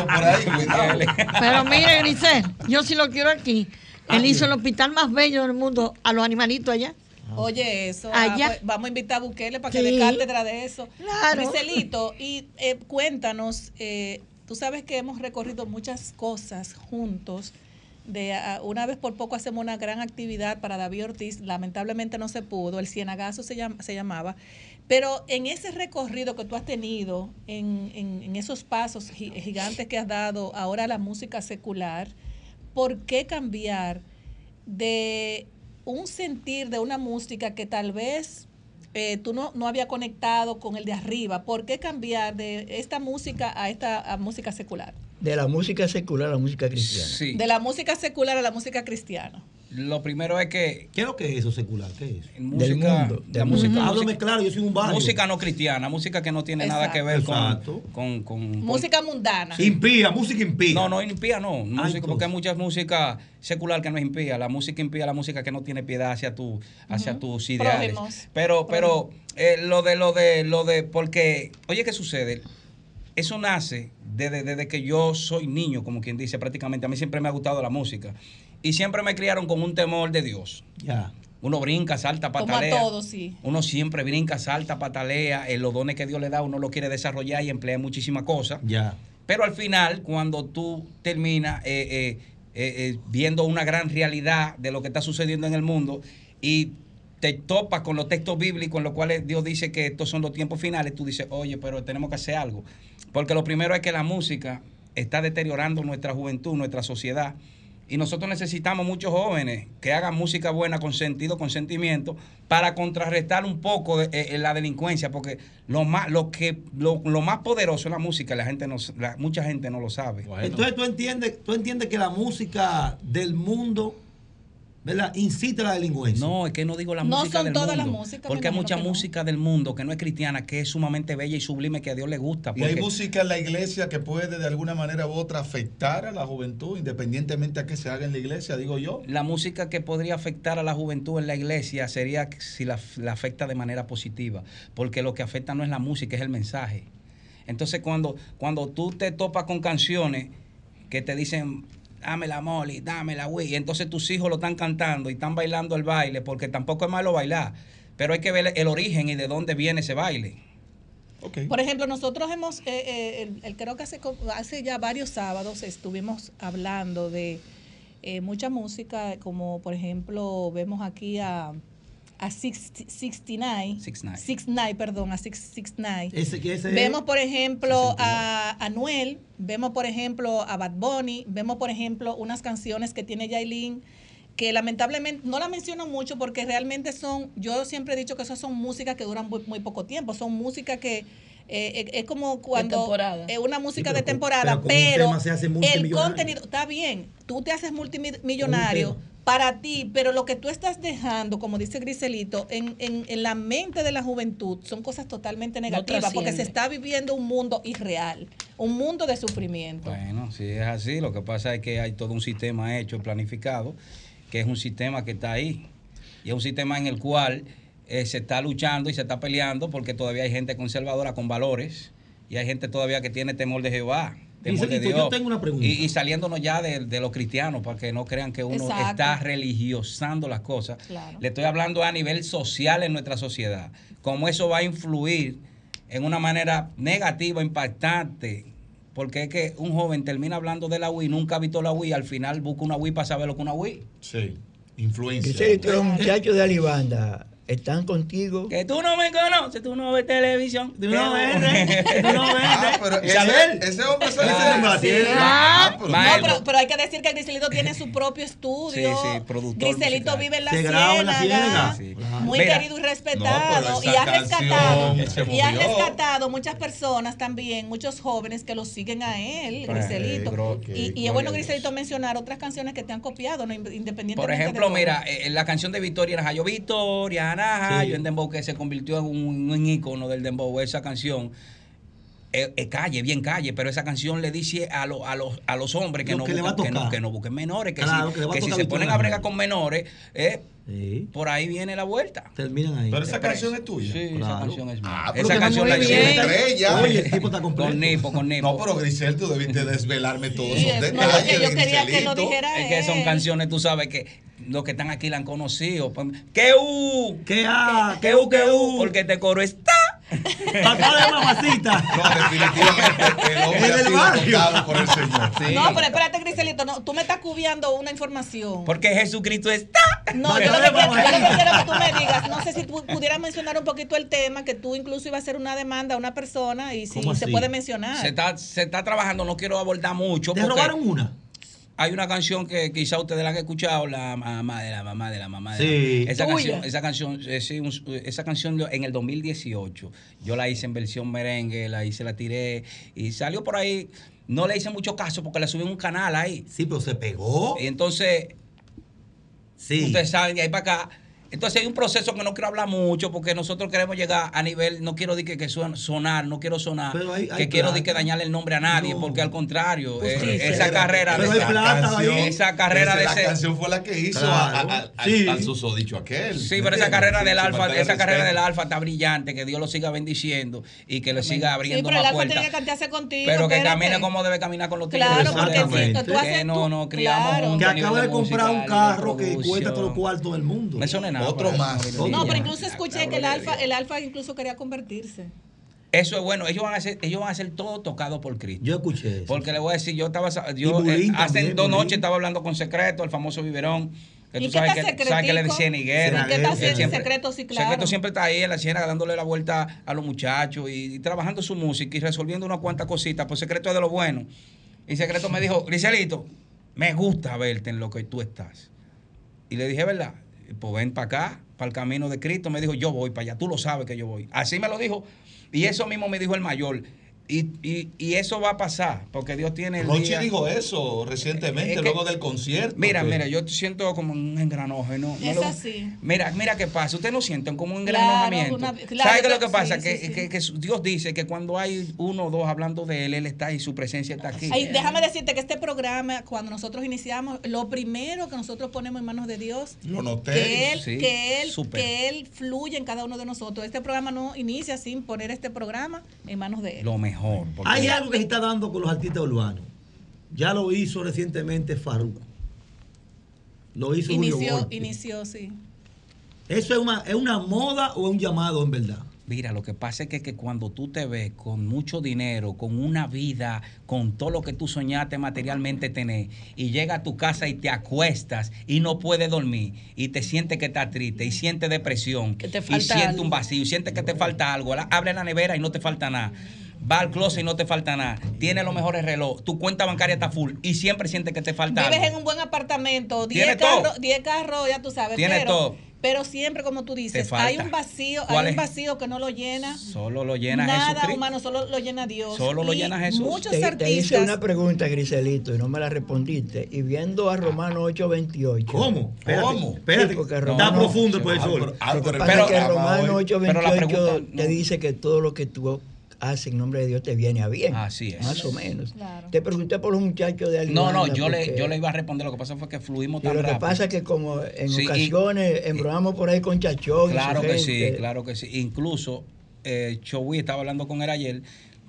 D: Por ahí, (laughs)
C: Pero mire, Grisel, yo sí lo quiero aquí. Él hizo el hospital más bello del mundo a los animalitos allá.
B: Oye, eso. ah,
C: Allá.
B: pues, vamos a invitar a Bukele para que
C: Sí.
B: dé cátedra de eso.
C: Claro.
B: Griselito, y eh, cuéntanos, eh, tú sabes que hemos recorrido muchas cosas juntos. De, ah, una vez por poco hacemos una gran actividad para David Ortiz, lamentablemente no se pudo, el Cienagazo se, llama- se llamaba, pero en ese recorrido que tú has tenido, en, en- en esos pasos gi- gigantes que has dado ahora a la música secular, ¿por qué cambiar de un sentir de una música que tal vez eh, tú no, no había conectado con el de arriba? ¿Por qué cambiar de esta música a esta a música secular?
G: De la música secular a la música cristiana.
J: Sí.
B: De la música secular a la música cristiana.
J: Lo primero es que
E: ¿Qué es lo que es eso secular? ¿Qué es
J: música,
G: mundo,
J: la
G: del
J: música,
G: mundo.
E: Háblame
J: música-
E: claro, yo soy un barrio.
J: música no cristiana, música que no tiene nada que ver con, con, con-
B: Música mundana.
E: Impía, música impía.
J: No, no impía, no. Música,
E: entonces.
J: porque hay mucha música secular que no es impía. La música impía es la música que no tiene piedad hacia tu, hacia tus ideales.
B: Prójimos.
J: Pero, pero eh, lo de lo de lo de porque, oye, ¿qué sucede? Eso nace desde, desde que yo soy niño, como quien dice, prácticamente. A mí siempre me ha gustado la música. Y siempre me criaron con un temor de Dios.
E: Ya.
J: Uno brinca, salta,
B: Como a
J: patalea.
B: todos, sí.
J: Uno siempre brinca, salta, patalea. En los dones que Dios le da, uno lo quiere desarrollar y emplea muchísimas cosas.
E: Ya.
J: Pero al final, cuando tú terminas eh, eh, eh, eh, viendo una gran realidad de lo que está sucediendo en el mundo y te topas con los textos bíblicos en los cuales Dios dice que estos son los tiempos finales, tú dices, oye, pero tenemos que hacer algo. Porque lo primero es que la música está deteriorando nuestra juventud, nuestra sociedad. Y nosotros necesitamos muchos jóvenes que hagan música buena con sentido, con sentimiento, para contrarrestar un poco de, eh, la delincuencia, porque lo más, lo que, lo, lo más poderoso es la música, la gente no, la- mucha gente no lo sabe.
E: Entonces tú entiendes, tú entiendes que la música del mundo, ¿verdad? Incita a la delincuencia.
J: No, es que no digo la
B: No
J: música
B: son
J: del
B: todas las
J: mundo.
B: músicas,
J: porque hay mucha
B: no.
J: música del mundo que no es cristiana, que es sumamente bella y sublime, que a Dios le gusta.
D: Y hay
J: porque-
D: música en la iglesia que puede de alguna manera u otra afectar a la juventud, independientemente a que se haga en la iglesia, digo yo.
J: La música que podría afectar a la juventud en la iglesia sería si la, la afecta de manera positiva, porque lo que afecta no es la música, es el mensaje. Entonces cuando, cuando tú te topas con canciones que te dicen, dame la Molly, dame la Wii, y entonces tus hijos lo están cantando y están bailando el baile, porque tampoco es malo bailar, pero hay que ver el origen y de dónde viene ese baile.
B: Por ejemplo, nosotros hemos, eh, eh, el- el- creo que hace, hace ya varios sábados estuvimos hablando de eh, mucha música, como por ejemplo vemos aquí a, a Six- 69,
J: 69.
B: 69, perdón, a Six- 69.
E: Ese, que ese es-
B: Vemos, por ejemplo, a Anuel, vemos, por ejemplo, a Bad Bunny, vemos, por ejemplo, unas canciones que tiene Yailin, que lamentablemente no la menciono mucho porque realmente son, yo siempre he dicho que esas son músicas que duran muy, muy poco tiempo, son músicas que eh, es como cuando
F: temporada.
B: es una música
E: Sí, pero
B: de temporada,
E: pero
B: pero, el contenido, está bien, tú te haces multimillonario. Para ti, pero lo que tú estás dejando, como dice Griselito, en, en, en la mente de la juventud son cosas totalmente negativas, porque se está viviendo un mundo irreal, un mundo de sufrimiento.
J: Bueno, si es así, lo que pasa es que hay todo un sistema hecho planificado, que es un sistema que está ahí. Y es un sistema en el cual eh, se está luchando y se está peleando porque todavía hay gente conservadora con valores y hay gente todavía que tiene temor de Jehová. Temor de
E: Giselito,
J: Dios.
E: yo tengo una pregunta.
J: Y, y saliéndonos ya de, de los cristianos, para que no crean que uno
B: Exacto.
J: está religiosando las cosas.
B: Claro.
J: Le estoy hablando a nivel social en nuestra sociedad. Cómo eso va a influir en una manera negativa, impactante. Porque es que un joven termina hablando de la Wii, nunca ha visto la Wii, al final busca una Wii para saber lo que es una Wii.
D: Sí, influencia.
G: Giselito, los muchachos de Alibanda están contigo.
J: Que tú no me conoces, tú no ves televisión.
E: Tú no ves, tú no ves.
D: Ah, pero
E: Isabel.
D: ese, ese hombre
J: Claro,
D: dice
J: sí.
D: Ah, pero-
B: No, pero, pero hay que decir que Griselito tiene su propio estudio.
J: Sí, sí, productor
B: Griselito
J: musical.
B: vive en la
E: Se graba en la
B: ciénaga.
E: ciénaga.
J: Sí.
B: Muy
J: Mira,
B: querido y respetado. y ha rescatado. Y ha rescatado muchas personas también, muchos jóvenes que lo siguen a él,
J: Pues,
B: Griselito.
D: gro-
B: y, y es bueno, Griselito, mencionar otras canciones que te han copiado, ¿no? independientemente
J: Por ejemplo, mira, eh, la canción de Victoria Najayo, Victoria Najayo
E: Sí.
J: en Dembow, que se convirtió en un, un ícono del Dembow, esa canción. Es calle, bien calle, pero esa canción le dice a, lo- a, los, a los hombres que,
E: Lo
J: no,
E: que
J: busquen, que, no, que no busquen menores, que
E: Claro,
J: si,
E: que
J: si se ponen a bregar con menores, eh,
E: Sí.
J: por ahí viene la vuelta.
E: Terminan ahí.
D: Pero esa canción es tuya.
J: Sí, esa canción es mía.
D: Ah,
J: esa canción la.
D: Estrella.
E: Oye, el tipo está completo.
J: con Nipo, con Nipo.
D: No, pero Grisel, tú debiste desvelarme todos
B: Sí,
D: esos detalles.
B: porque yo
D: de
B: quería que lo
D: Griselito.
B: dijera
J: Es que son canciones, tú sabes, que los que están aquí la han conocido. ¿Qué u?
E: ¿Qué A?
J: ¿Qué u? ¿Qué u? Porque este coro está.
E: Papá de mamacita. (laughs)
D: No, definitivamente el hombre ha sido
E: barrio.
D: tocado por el Señor.
J: Sí.
B: No, pero espérate, Griselito, no, tú me estás cubriendo una información.
J: Porque Jesucristo está.
B: No, yo lo, que quiero, yo lo que quiero que tú me digas, no sé si tú pudieras mencionar un poquito el tema, que tú incluso ibas a hacer una demanda a una persona y si
E: ¿Cómo
B: se puede
J: Se
B: mencionar.
J: está, se está trabajando, no quiero abordar mucho.
E: ¿Te
J: porque
E: robaron una?
J: Hay una canción que quizá ustedes la han escuchado, la mamá de la mamá de la mamá de
E: Sí.
J: la Esa canción, esa canción, eh, un- esa canción en el 2018, yo la hice en versión merengue, la hice, la tiré y salió por ahí. No le hice mucho caso porque la subí en un canal ahí.
E: Sí, pero se pegó.
J: Y entonces,
E: Sí.
J: ustedes saben, de ahí para acá. Entonces hay un proceso que no quiero hablar mucho porque nosotros queremos llegar a nivel, no quiero decir que, que suena- sonar, no quiero sonar,
E: Pero hay- hay
J: que quiero decir que dañarle el nombre a nadie,
E: No.
J: porque al contrario,
E: Pues
J: eh,
E: sí,
J: esa
E: sí.
J: carrera
E: Pero
J: de esa,
E: plata ahí.
J: esa carrera de
D: la
J: ese,
D: canción fue la que hizo
E: Claro.
D: a- a- al-
E: Sí.
D: al susodicho aquel.
J: Sí,
D: ¿me
J: pero esa carrera
D: Sí,
J: del alfa, esa carrera del alfa está brillante, que Dios lo siga bendiciendo y que le siga
B: Sí,
J: abriendo
B: pero el
J: más
B: alfa tiene
J: puertas.
B: que cantarse contigo.
J: Pero que camine como debe caminar con los tigres.
B: Claro, porque tú haces
J: que no, no criamos
E: Que acaba de comprar un carro que cuesta todo los cuartos del mundo.
J: No, eso no es nada.
D: Otro más.
B: No, pero incluso escuché que el alfa, el alfa incluso quería convertirse.
J: Eso es bueno. Ellos van a ser, ellos van a ser todo tocado por Cristo.
E: Yo escuché eso.
J: Porque le voy a decir, yo estaba, yo eh, hace
E: también,
J: dos noches estaba hablando con Secreto, el famoso Biberón. Que
B: ¿Y
J: tú
B: qué
J: sabes
B: está
J: que, sabes que le
B: Secretico?
J: decía Niguero.
E: ¿Y qué está
B: haciendo Secreto? Sí, claro.
J: Secreto siempre está ahí en la ciénaga dándole la vuelta a los muchachos y, y trabajando su música y resolviendo unas cuantas cositas. Pues Secreto es de lo bueno. Y Secreto me dijo, Griselito, me gusta verte en lo que tú estás. Y le dije, ¿verdad? Pues ven para acá, para el camino de Cristo. Me dijo, yo voy para allá, tú lo sabes que yo voy. Así me lo dijo. Y eso mismo me dijo el mayor. Y, y, y eso va a pasar, porque Dios tiene el
D: Rochi
J: día-
D: dijo eso recientemente,
J: Es que-
D: luego del concierto.
J: Mira,
D: que-
J: mira, yo siento como un engranoje, ¿no? No
B: Es
J: lo-
B: así.
J: Mira, mira qué pasa. Ustedes no sienten como un
B: Claro, una- claro,
J: ¿Sabe qué es lo que
B: sí,
J: pasa?
B: sí,
J: que,
B: sí.
J: que- Dios dice que cuando hay uno o dos hablando de Él, Él está y su presencia está aquí.
B: Ay, déjame decirte que este programa, cuando nosotros iniciamos, lo primero que nosotros ponemos en manos de Dios,
D: Lo noté.
B: que él,
J: Sí,
B: que él, que él fluye en cada uno de nosotros. Este programa no inicia sin poner este programa en manos de él.
J: Lo mejor. Porque-
E: Hay algo que se está dando con los artistas urbanos. Ya lo hizo recientemente Faruk. Lo hizo Julio
B: Inició,
E: Volpi.
B: inició, sí.
E: ¿Eso es una, es una moda o es un llamado en verdad?
J: Mira, lo que pasa es que, que cuando tú te ves con mucho dinero, con una vida, con todo lo que tú soñaste materialmente tener, y llega a tu casa y te acuestas y no puedes dormir, y te sientes que estás triste, y sientes depresión,
F: Que te
J: y sientes un vacío, y sientes que te falta algo, abre la nevera y no te falta nada. Va al closet y no te falta nada. Tiene los mejores relojes. Tu cuenta bancaria está full y siempre sientes que te falta
B: Vives en un buen apartamento,
J: Tiene
B: 10
J: todo.
B: carros, 10 carros, ya tú sabes.
J: Tiene
B: pero,
J: todo.
B: Pero siempre, como tú dices, hay un vacío,
J: ¿Cuál
B: hay un vacío que no lo llena.
J: Solo lo llena
B: Nada
J: Jesucristo.
B: humano, solo lo llena Dios.
J: Solo lo
B: Y
J: llena Jesús.
B: Muchos
G: Te, te
B: artistas.
G: hice una pregunta, Griselito, y no me la respondiste. Y viendo a Romano 828.
E: ¿Cómo? Espérate,
D: ¿Cómo?
E: Espérate.
G: Porque
E: está
G: Romano-
E: profundo pues, el sol.
D: pero- pero
G: Romano
D: hoy-
G: 828
J: pero la pregunta
G: te
J: no-
G: dice que todo lo que tú haces en nombre de Dios te viene a bien.
J: Así es.
G: Más o menos.
B: Claro.
G: Te pregunté por los muchachos de
J: No,
G: Alibanda.
J: no, yo le, yo le iba a responder. Lo que pasa fue que fluimos
G: y
J: tan
G: lo que
J: rápido.
G: pasa es que como en
J: Sí,
G: ocasiones embromamos por ahí con Chachón. y su
J: Claro que sí, claro que sí. Incluso, eh, Chowi estaba hablando con él ayer,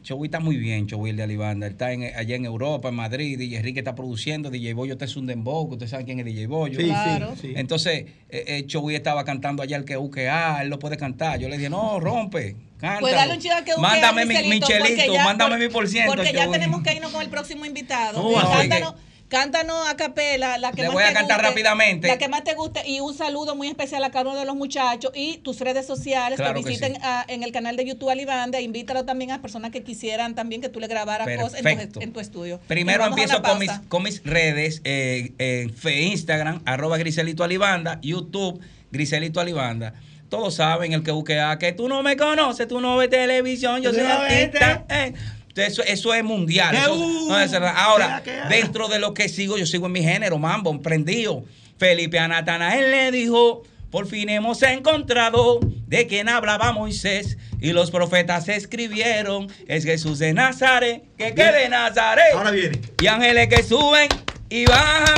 J: Chowi está muy bien, Chowi el de Alibanda. Él está en- allá en Europa, en Madrid. DJ Enrique está produciendo. DJ Bollo está es un dembow, que ustedes saben quién es DJ.
E: Sí, sí, Claro. sí.
J: Entonces, eh, eh, Chowi estaba cantando allá el que uquea, él lo puede cantar. Yo le dije, no, rompe, cántalo.
B: Pues dale un chido al que busque
J: Mándame mi, mi
B: Michelito, porque
J: chelito,
B: ya-
J: mándame
B: por-
J: mi por ciento.
B: Porque ya tenemos que irnos con el próximo invitado.
J: ¿Cómo va a ser?
B: Cántanos, a capela, la que
J: Le
B: más
J: voy a
B: te
J: cantar
B: guste,
J: rápidamente.
B: La que más te guste y un saludo muy especial a cada uno de los muchachos y tus redes sociales
J: Claro
B: que
J: que
B: visiten
J: sí.
B: a- en el canal de YouTube Alibanda. Invítalo también a personas que quisieran también que tú le grabaras cosas en tu, en tu estudio.
J: Primero empiezo con mis, con mis redes, eh, en Fe- Instagram, arroba Griselito Alibanda, YouTube, Griselito Alibanda. Todos saben, el que buquea, que tú no me conoces, tú no ves televisión, yo soy
E: No,
J: artista. eh. Eso, eso es mundial.
E: Que,
J: eso- no es verdad. Ahora, dentro de lo que sigo, yo sigo en mi género, mambo, prendido. Felipe a Natanael le dijo, por fin hemos encontrado de quien hablaba Moisés y los profetas escribieron, es Jesús de Nazaret, que quede de Nazaret.
E: Ahora viene.
J: Y ángeles que suben y bajan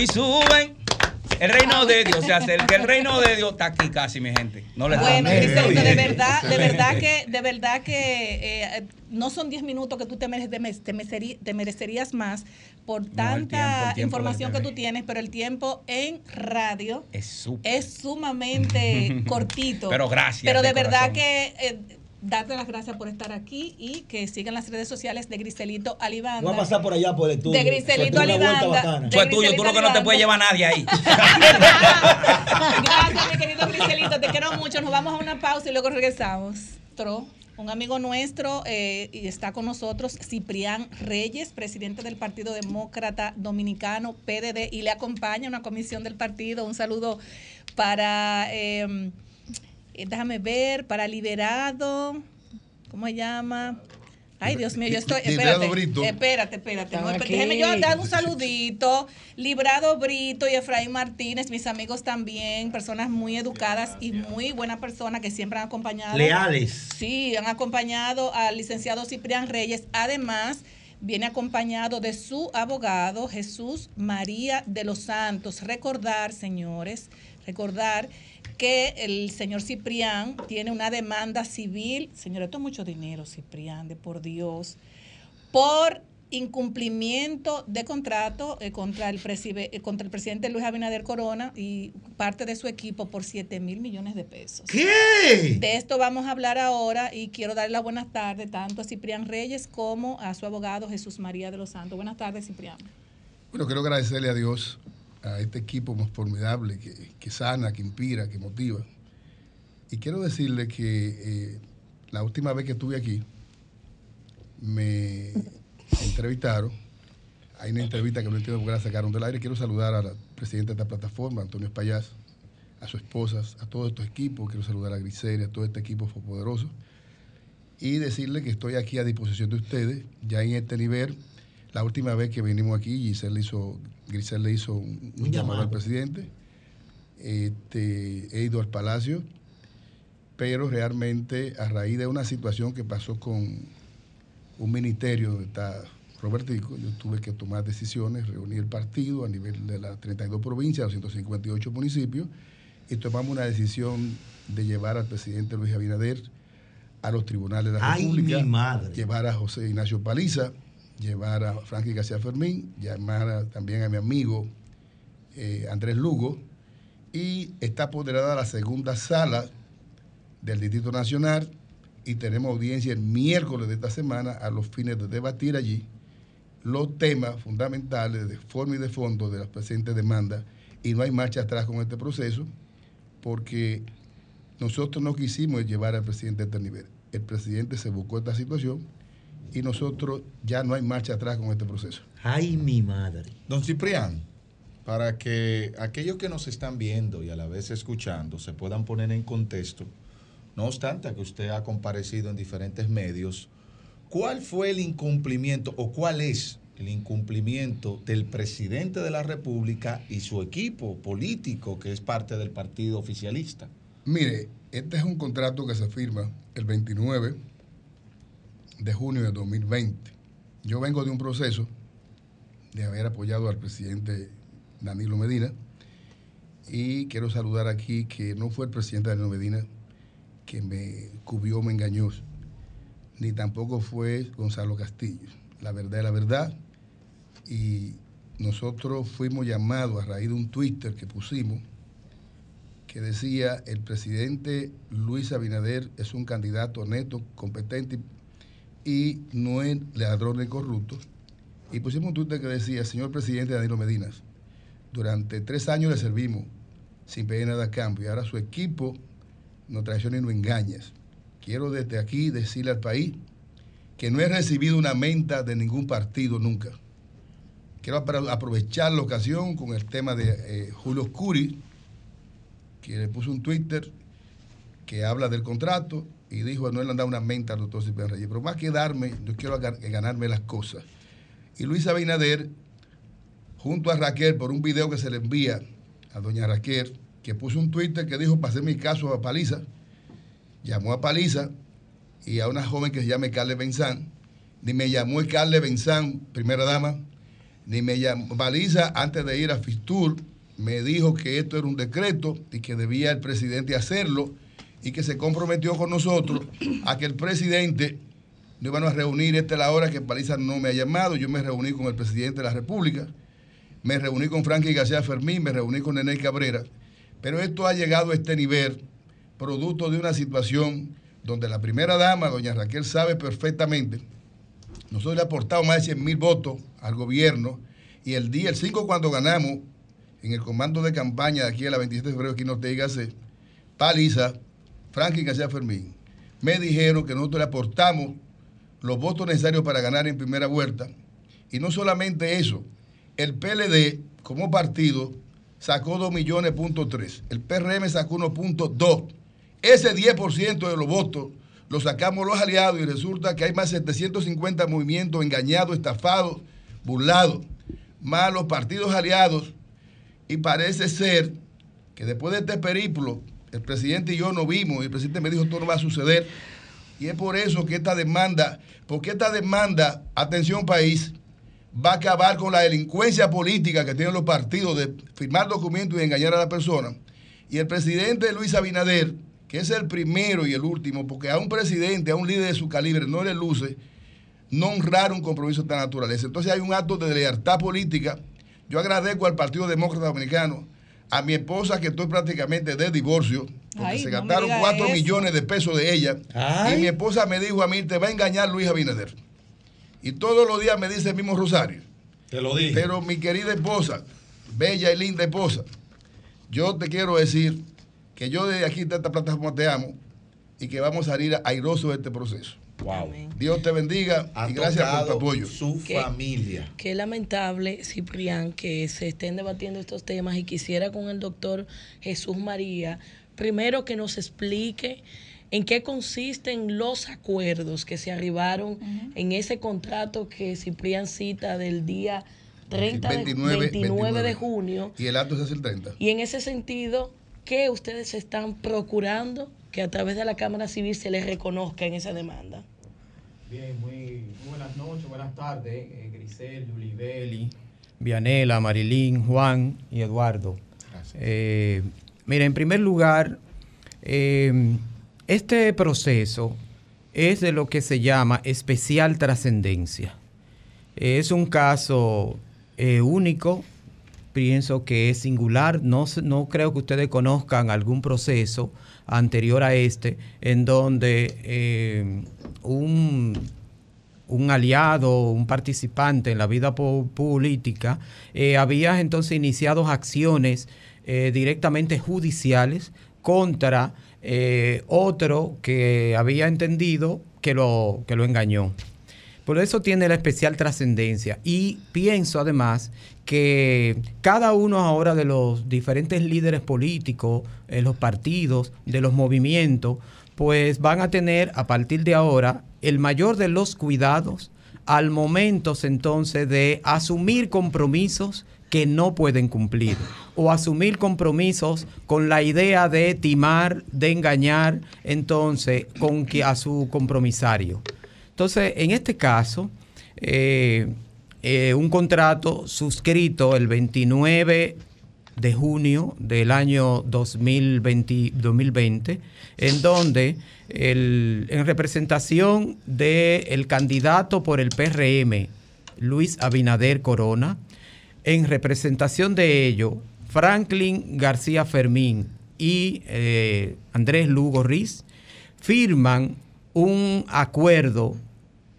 J: y suben. El reino de Dios se acerca, el reino de Dios está aquí casi, mi gente. No le
B: Bueno, de verdad, de verdad que, de verdad que eh, no son 10 minutos que tú te, mere- te me- te merecerí- te merecerías más por tanta
J: el tiempo, el tiempo
B: información que tú tienes, pero el tiempo en radio
J: Es
B: sumamente (laughs) cortito.
J: Pero gracias
B: Pero de,
J: de
B: verdad
J: corazón.
B: que eh, darte las gracias por estar aquí y que sigan las redes sociales de Griselito Alibanda.
E: Voy a pasar por allá por el estudio.
B: De Griselito
E: vuelta
B: Alibanda.
J: es tuyo, tú lo que no te puede llevar nadie ahí. (laughs)
B: Gracias, mi querido Griselito, te quiero mucho. Nos vamos a una pausa y luego regresamos. Tro, un amigo nuestro eh, y está con nosotros, Ciprián Reyes, presidente del Partido Demócrata Dominicano, PDD, y le acompaña una comisión del partido. Un saludo para, eh, eh, déjame ver, para Liberado, ¿cómo se llama? Ay, Dios mío, yo estoy.
K: Librado
B: Espérate,
K: Brito.
B: espérate, espérate. no, déjeme yo dar un saludito. Librado Brito y Efraín Martínez, mis amigos también, personas muy educadas y muy buenas personas que siempre han acompañado.
E: Leales.
B: Sí, han acompañado al licenciado Ciprián Reyes. Además, viene acompañado de su abogado, Jesús María de los Santos. Recordar, señores, recordar que el señor Ciprián tiene una demanda civil. Señor, esto es mucho dinero, Ciprián, de por Dios, por incumplimiento de contrato eh, contra, el presibe- eh, contra el presidente Luis Abinader Corona y parte de su equipo por 7 mil millones de pesos.
E: ¿Qué?
B: De esto vamos a hablar ahora y quiero darle las buenas tardes tanto a Ciprián Reyes como a su abogado Jesús María de los Santos. Buenas tardes, Ciprián.
K: Bueno, quiero agradecerle a Dios, a este equipo más formidable que, que sana, que inspira, que motiva. Y quiero decirle que eh, la última vez que estuve aquí, me entrevistaron. Hay una entrevista que no entiendo por qué la sacaron del aire. Quiero saludar al presidente de esta plataforma, Antonio Espallas, a su esposa, a todos estos equipos. Quiero saludar a Grisel, a todo este equipo poderoso. Y decirle que estoy aquí a disposición de ustedes, ya en este nivel. La última vez que vinimos aquí, Giselle le hizo, Grisel le hizo un, llamado al presidente. Este, he ido al palacio, pero realmente a raíz de una situación que pasó con un ministerio donde está Robertico, yo tuve que tomar decisiones, reunir el partido a nivel de las 32 provincias, los 158 municipios, y tomamos una decisión de llevar al presidente Luis Abinader a los tribunales de la
E: Ay,
K: República,
E: mi madre.
K: llevar a José Ignacio Paliza, llevar a Frankie García Fermín, llamar a- también a mi amigo eh, Andrés Lugo, y está apoderada la segunda sala del Distrito Nacional y tenemos audiencia el miércoles de esta semana a los fines de debatir allí los temas fundamentales de forma y de fondo de las presentes demandas y no hay marcha atrás con este proceso porque nosotros no quisimos llevar al presidente a este nivel. El presidente se buscó esta situación y nosotros ya no hay marcha atrás con este proceso.
E: Ay, mi madre.
D: Don Ciprián, para que aquellos que nos están viendo y a la vez escuchando se puedan poner en contexto, no obstante que usted ha comparecido en diferentes medios, ¿cuál fue el incumplimiento o cuál es el incumplimiento del presidente de la República y su equipo político que es parte del partido oficialista?
K: Mire, este es un contrato que se firma el 29 de junio de 2020. Yo vengo de un proceso de haber apoyado al presidente Danilo Medina y quiero saludar aquí que no fue el presidente Danilo Medina que me cubrió, me engañó. ni tampoco fue Gonzalo Castillo. La verdad es la verdad. Y nosotros fuimos llamados a raíz de un Twitter que pusimos que decía el presidente Luis Abinader es un candidato neto, competente no es ladrón ni corrupto. Y pusimos un Twitter que decía, señor presidente Danilo Medinas, durante tres años le servimos sin pedir nada a cambio y ahora su equipo nos traiciona y nos engaña. Quiero desde aquí decirle al país que no he recibido una menta de ningún partido nunca. Quiero apro- aprovechar la ocasión con el tema de eh, Julio Curi, que le puso un Twitter que habla del contrato y dijo han dado una menta al doctor Cipriano Reyes. Pero más que darme, yo quiero ganarme las cosas. Y Luis Abinader, junto a Raquel, por un video que se le envía a doña Raquel, que puso un Twitter que dijo, pasé mi caso a Paliza, llamó a Paliza y a una joven que se llama Carle Benzán, ni me llamó Carle Benzán, primera dama, ni me llamó Paliza antes de ir a Fistur, me dijo que esto era un decreto y que debía el presidente hacerlo y que se comprometió con nosotros a que el presidente no iban a reunir, esta es la hora que Paliza no me ha llamado, yo me reuní con el presidente de la República, me reuní con Frankie García Fermín, me reuní con Nené Cabrera, pero esto ha llegado a este nivel producto de una situación donde la primera dama, doña Raquel, sabe perfectamente, nosotros le aportamos más de 100 mil votos al gobierno y el día, el 5 cuando ganamos, en el comando de campaña de aquí a la 27 de febrero, aquí en Ortega Paliza, Franklin García Fermín, me dijeron que nosotros le aportamos los votos necesarios para ganar en primera vuelta. Y no solamente eso, el PLD como partido sacó 2 millones punto 3, el PRM sacó 1.2. Ese 10% de los votos lo sacamos los aliados y resulta que hay más de 750 movimientos engañados, estafados, burlados, más los partidos aliados y parece ser que después de este periplo, el presidente y yo no vimos, y el presidente me dijo esto no va a suceder. Y es por eso que esta demanda, porque esta demanda, atención país, va a acabar con la delincuencia política que tienen los partidos de firmar documentos y engañar a la persona. Y el presidente Luis Abinader, que es el primero y el último, porque a un presidente, a un líder de su calibre, no le luce no honrar un compromiso de esta naturaleza. Entonces hay un acto de lealtad política. Yo agradezco al Partido Demócrata Dominicano, a mi esposa que estoy prácticamente de divorcio, porque
B: Ay,
K: se
B: no
K: gastaron
B: diga
K: 4
B: eso.
K: millones de pesos de ella.
E: Ay.
K: Y mi esposa me dijo a mí, te va a engañar Luis Abinader. Y todos los días me dice el mismo Rosario.
E: Te lo dije.
K: Pero mi querida esposa, bella y linda esposa, yo te quiero decir que yo desde aquí de esta plataforma te amo y que vamos a salir airosos de este proceso.
E: Wow.
K: Dios te bendiga
E: Ha
K: y gracias por tu apoyo.
E: Su
F: ¿Qué?
E: familia.
F: Qué lamentable, Ciprián, que se estén debatiendo estos temas y quisiera con el doctor Jesús María, primero que nos explique en qué consisten los acuerdos que se arribaron en ese contrato que Ciprián cita del día 30 de,
K: 29,
F: 29 de junio.
K: Y el acto hace el 30.
F: Y en ese sentido, ¿qué ustedes están procurando que a través de la Cámara Civil se les reconozca en esa demanda?
L: Bien, muy, muy buenas noches, buenas tardes, eh, Grisel, Yulibeli, Vianela, Marilyn, Juan y Eduardo. Eh, mira, en primer lugar, eh, este proceso es de lo que se llama especial trascendencia. Es un caso eh, único, pienso que es singular, no, no creo que ustedes conozcan algún proceso anterior a este en donde eh, un, un aliado, un participante en la vida po- política, eh, había entonces iniciado acciones eh, directamente judiciales contra otro que había entendido que lo, que lo engañó. Por eso tiene la especial trascendencia. Y pienso además que cada uno ahora de los diferentes líderes políticos, en los partidos, de los movimientos, pues van a tener a partir de ahora el mayor de los cuidados al momento entonces de asumir compromisos que no pueden cumplir o asumir compromisos con la idea de timar, de engañar entonces con que a su compromisario. Entonces, en este caso, eh, eh, un contrato suscrito el 29 de junio del año 2020, 2020 en donde el- en representación del candidato por el PRM, Luis Abinader Corona, en representación de ello, Franklin García Fermín y eh, Andrés Lugo Riz firman un acuerdo,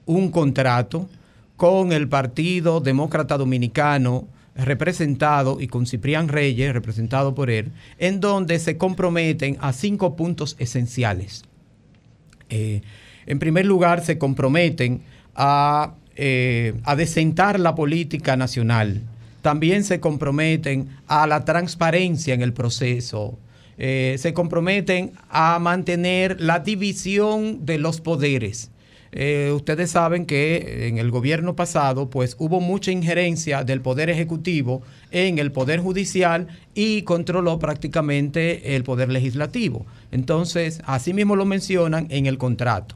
L: un contrato con el Partido Demócrata Dominicano representado y con Ciprián Reyes, representado por él, en donde se comprometen a cinco puntos esenciales. Eh, en primer lugar, se comprometen a, eh, a desentar la política nacional. También se comprometen a la transparencia en el proceso. Eh, se comprometen a mantener la división de los poderes. Eh, ustedes saben que en el gobierno pasado pues hubo mucha injerencia del poder ejecutivo en el poder judicial y controló prácticamente el poder legislativo. Entonces, así mismo lo mencionan en el contrato.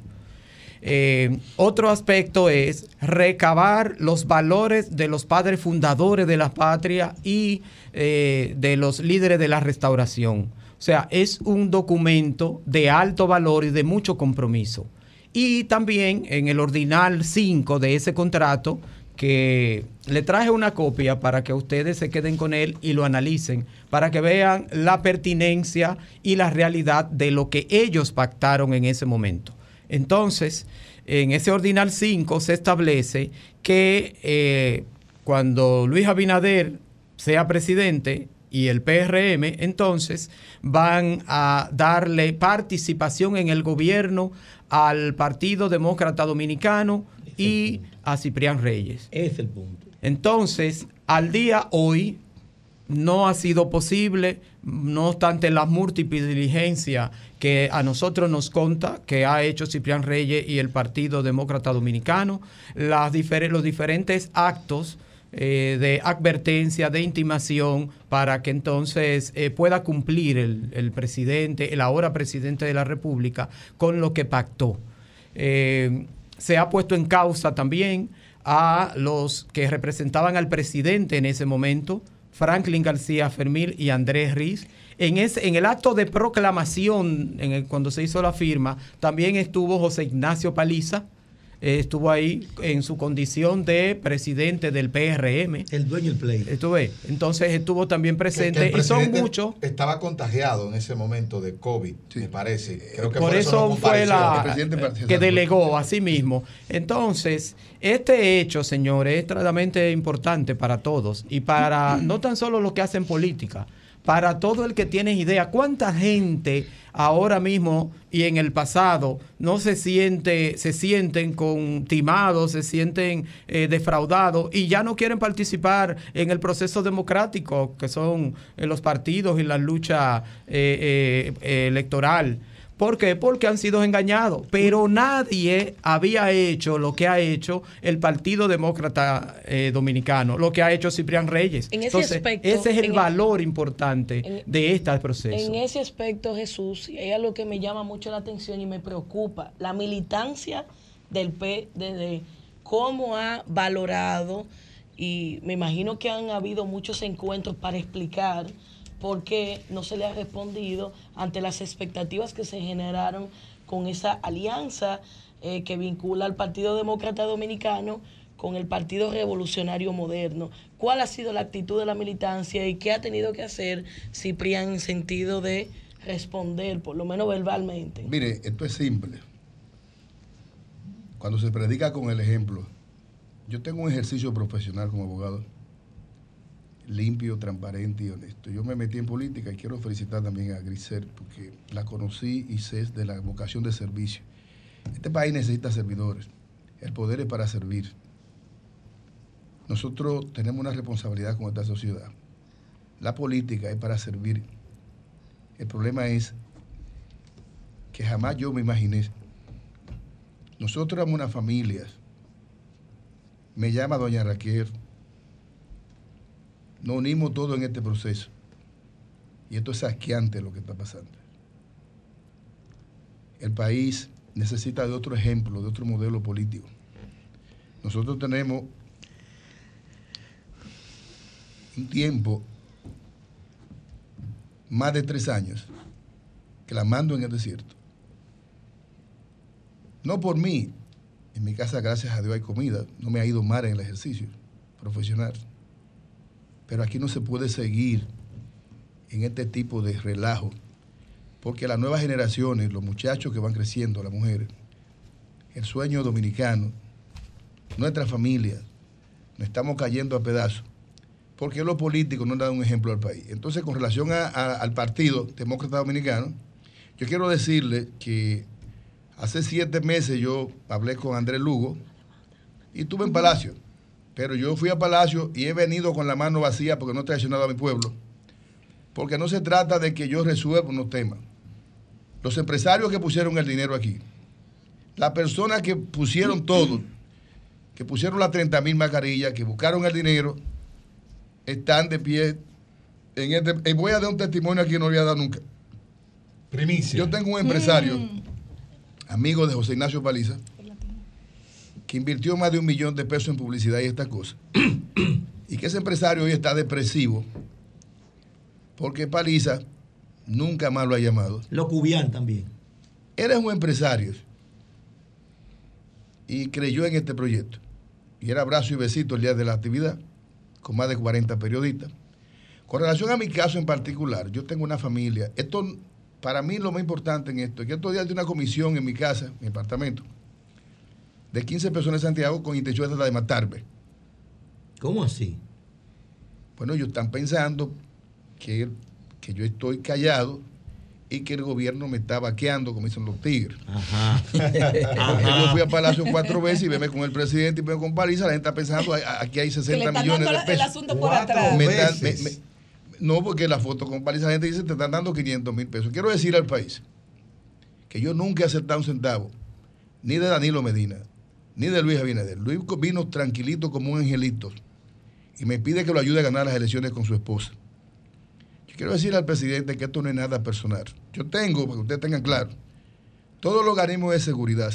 L: Eh, otro aspecto es recabar los valores de los padres fundadores de la patria y eh, de los líderes de la restauración. O sea, es un documento de alto valor y de mucho compromiso. Y también en el ordinal 5 de ese contrato, que le traje una copia para que ustedes se queden con él y lo analicen, para que vean la pertinencia y la realidad de lo que ellos pactaron en ese momento. Entonces, en ese ordinal 5 se establece que eh, cuando Luis Abinader sea presidente y el PRM, entonces van a darle participación en el gobierno al Partido Demócrata Dominicano y a Ciprián Reyes.
E: Es el punto.
L: Entonces, al día hoy no ha sido posible, no obstante las múltiples diligencias que a nosotros nos conta que ha hecho Ciprián Reyes y el Partido Demócrata Dominicano, las difer- los diferentes actos eh, de advertencia, de intimación, para que entonces eh, pueda cumplir el, presidente, el ahora presidente de la República, con lo que pactó. Eh, se ha puesto en causa también a los que representaban al presidente en ese momento, Franklin García Fermín y Andrés Riz. En, ese, en el acto de proclamación, en el- cuando se hizo la firma, también estuvo José Ignacio Paliza, eh, estuvo ahí en su condición de presidente del PRM.
E: El dueño del play.
L: Estuve. Entonces estuvo también
M: Que- que
L: presente. y son muchos.
M: Estaba contagiado en ese momento de COVID, me parece. Creo que
L: por eso
M: no
L: fue la
M: compareció.
L: que delegó a sí mismo. Entonces, este hecho, señores, es extremadamente importante para todos y para no tan solo los que hacen política, para todo el que tiene idea. ¿Cuánta gente ahora mismo y en el pasado no se siente, se sienten con timados, se sienten eh, defraudados y ya no quieren participar en el proceso democrático que son eh, los partidos y la lucha eh, eh, eh, electoral? ¿Por qué? Porque han sido engañados. Pero nadie había hecho lo que ha hecho el Partido Demócrata eh, Dominicano, lo que ha hecho Ciprián Reyes.
F: En ese
L: Entonces,
F: aspecto,
L: ese es el
F: el-
L: valor importante de este proceso.
F: En ese aspecto, Jesús, y hay algo que me llama mucho la atención y me preocupa, la militancia del PDD, cómo ha valorado, y me imagino que han habido muchos encuentros para explicar por qué no se le ha respondido ante las expectativas que se generaron con esa alianza eh, que vincula al Partido Demócrata Dominicano con el Partido Revolucionario Moderno. ¿Cuál ha sido la actitud de la militancia y qué ha tenido que hacer Ciprián en sentido de responder, por lo menos verbalmente?
K: Mire, esto es simple. Cuando se predica con el ejemplo, yo tengo un ejercicio profesional como abogado, limpio, transparente y honesto. Yo me metí en política y quiero felicitar también a Grisel porque la conocí y sé de la vocación de servicio. Este país necesita servidores. El poder es para servir. Nosotros tenemos una responsabilidad con esta sociedad. La política es para servir. El problema es que jamás yo me imaginé. Nosotros éramos una familia. Me llama doña Raquel. Nos unimos todos en este proceso. Y esto es asqueante lo que está pasando. El país necesita de otro ejemplo, de otro modelo político. Nosotros tenemos un tiempo más de tres años clamando en el desierto. No por mí, en mi casa gracias a Dios hay comida, no me ha ido mal en el ejercicio profesional. Pero aquí no se puede seguir en este tipo de relajo, porque las nuevas generaciones, los muchachos que van creciendo, las mujeres, el sueño dominicano, nuestra familia, nos estamos cayendo a pedazos, porque los políticos no dan un ejemplo al país. Entonces, con relación al Partido Demócrata Dominicano, yo quiero decirle que hace siete meses yo hablé con Andrés Lugo y estuve en Palacio, pero yo fui a Palacio y he venido con la mano vacía porque no he traicionado a mi pueblo, porque no se trata de que yo resuelva unos temas. Los empresarios que pusieron el dinero aquí, las personas que pusieron todo, que pusieron las 30 mil mascarillas, que buscaron el dinero, están de pie. En este, eh, voy a dar un testimonio aquí que no lo voy a dar nunca.
M: Primicia.
K: Yo tengo un empresario, amigo de José Ignacio Paliza, que invirtió más de un millón de pesos en publicidad y estas cosas. (clears throat) y que ese empresario hoy está depresivo porque Paliza nunca más lo ha llamado.
E: Lo cubian también.
K: Eres un empresario y creyó en este proyecto. Y era abrazo y besito el día de la actividad, con más de 40 periodistas. Con relación a mi caso en particular, yo tengo una familia. Esto, para mí, lo más importante en esto es que estos días de una comisión en mi casa, en mi apartamento, de 15 personas de Santiago con intención de matarme.
E: ¿Cómo así?
K: Bueno, ellos están pensando que, que yo estoy callado y que el gobierno me está vaqueando, como dicen los tigres.
E: Ajá. (laughs)
K: Porque yo fui a Palacio cuatro veces y me con el presidente y me con Paliza, la gente está pensando, "Ay, aquí hay
B: Que le
K: 60
B: están
K: millones
B: dando
K: de
B: la- el
K: pesos.
B: asunto por atrás.
K: Me están- me- me- no, porque la foto con Paliza, la gente dice, te están dando 500 mil pesos. Quiero decir al país que yo nunca he aceptado un centavo, ni de Danilo Medina, ni de Luis Abinader. Luis vino tranquilito como un angelito y me pide que lo ayude a ganar las elecciones con su esposa. Yo quiero decir al presidente que esto no es nada personal. Yo tengo, para que ustedes tengan claro, todos los organismos de seguridad.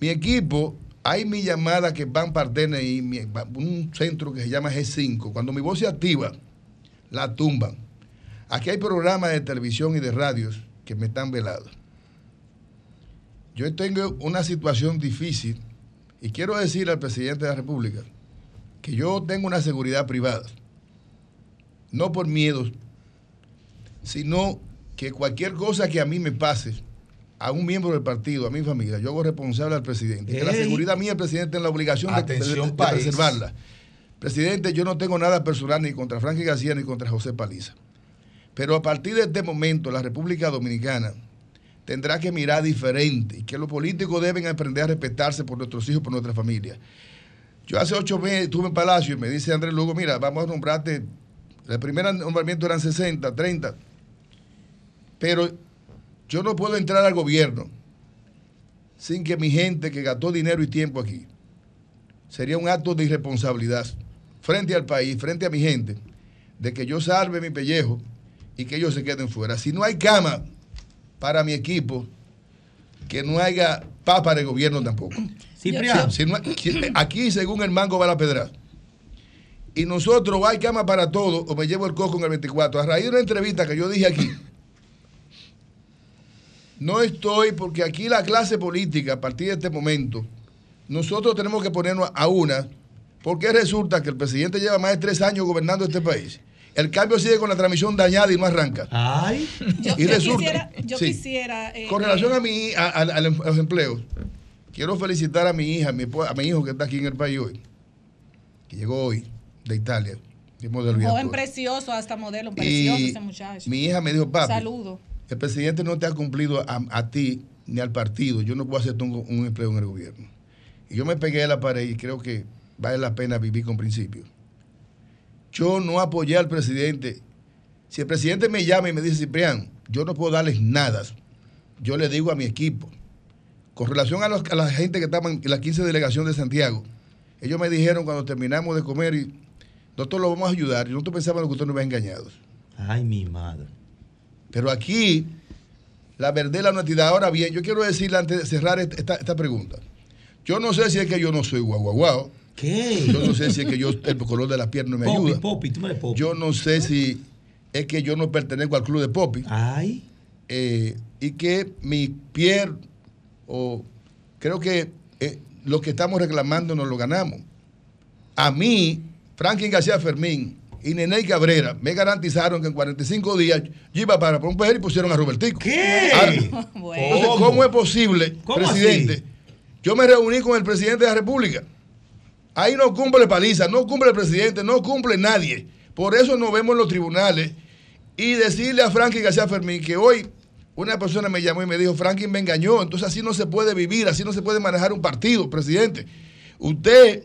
K: Mi equipo, hay mi llamada que van Partene y mi- un centro que se llama G5. Cuando mi voz se activa, la tumban. Aquí hay programas de televisión y de radios que me están velados. Yo tengo una situación difícil y quiero decir al presidente de la República que yo tengo una seguridad privada. No por miedo, sino que cualquier cosa que a mí me pase, a un miembro del partido, a mi familia, yo hago responsable al presidente. Que la
M: Ey.
K: seguridad mía, el presidente, en la obligación de- de, de preservarla. Presidente, yo no tengo nada personal ni contra Frankie García ni contra José Paliza. Pero a partir de este momento, la República Dominicana tendrá que mirar diferente y que los políticos deben aprender a respetarse por nuestros hijos, por nuestra familia. Yo hace ocho meses estuve en Palacio y me dice Andrés Lugo, mira, vamos a nombrarte, el primer nombramiento eran 60, 30, pero yo no puedo entrar al gobierno sin que mi gente que gastó dinero y tiempo aquí, sería un acto de irresponsabilidad frente al país, frente a mi gente, de que yo salve mi pellejo y que ellos se queden fuera. Si no hay cama para mi equipo, que no haya paz para el gobierno tampoco. No si- aquí, según el mango, va la pedra. Y nosotros, hay cama para todo, o me llevo el coco en el 24. A raíz de una entrevista que yo dije aquí, no estoy, porque aquí la clase política, a partir de este momento, nosotros tenemos que ponernos a una, porque resulta que el presidente lleva más de tres años gobernando este país. El cambio sigue con la transmisión dañada y no arranca.
E: Ay.
B: Yo,
K: y
B: yo
K: resulta,
B: quisiera, yo
K: sí.
B: quisiera eh,
K: Con relación a, mi, a, a- a los empleos, quiero felicitar a mi hija, a mi, esposa- a mi hijo que está aquí en el país hoy, que llegó hoy de Italia.
B: Joven precioso, hasta modelo, precioso
K: Y
B: ese muchacho.
K: mi hija me dijo, papi,
B: Saludo.
K: el presidente no te ha cumplido a, a ti ni al partido. Yo no puedo hacer un, un empleo en el gobierno. Y yo me pegué a la pared y creo que vale la pena vivir con principios. Yo no apoyé al presidente. Si el presidente me llama y me dice, Ciprián, yo no puedo darles nada, yo le digo a mi equipo. Con relación a, los- a la gente que estaba en la 15 delegación de Santiago, ellos me dijeron cuando terminamos de comer, y, doctor, lo vamos a ayudar. Y nosotros pensábamos que usted nos había engañado.
E: Ay, mi madre.
K: Pero aquí, la verdad y la honestidad. Ahora bien, yo quiero decirle antes de cerrar esta, esta- esta pregunta. Yo no sé si es que yo no soy guau guau guau.
E: ¿Qué?
K: Yo no sé si es que yo el color de la piel no me
E: Popi,
K: ayuda.
E: Popi, tú me eres Popi.
K: Yo no sé si es que yo no pertenezco al club de Popi. Eh, y que mi Pierre, o creo que eh, lo que estamos reclamando nos lo ganamos. A mí, Franklin García Fermín y Nene Cabrera me garantizaron que en 45 días yo iba para romper y pusieron a Robertico.
E: ¿Qué? (laughs)
K: Ahora, entonces, ¿cómo es posible,
E: ¿Cómo
K: presidente?
E: así?
K: Yo me reuní con el presidente de la República. Ahí no cumple paliza, no cumple el presidente, no cumple nadie. Por eso nos vemos en los tribunales. Y decirle a Franklin García Fermín que hoy una persona me llamó y me dijo, Franklin me engañó, entonces así no se puede vivir, así no se puede manejar un partido, presidente. Usted,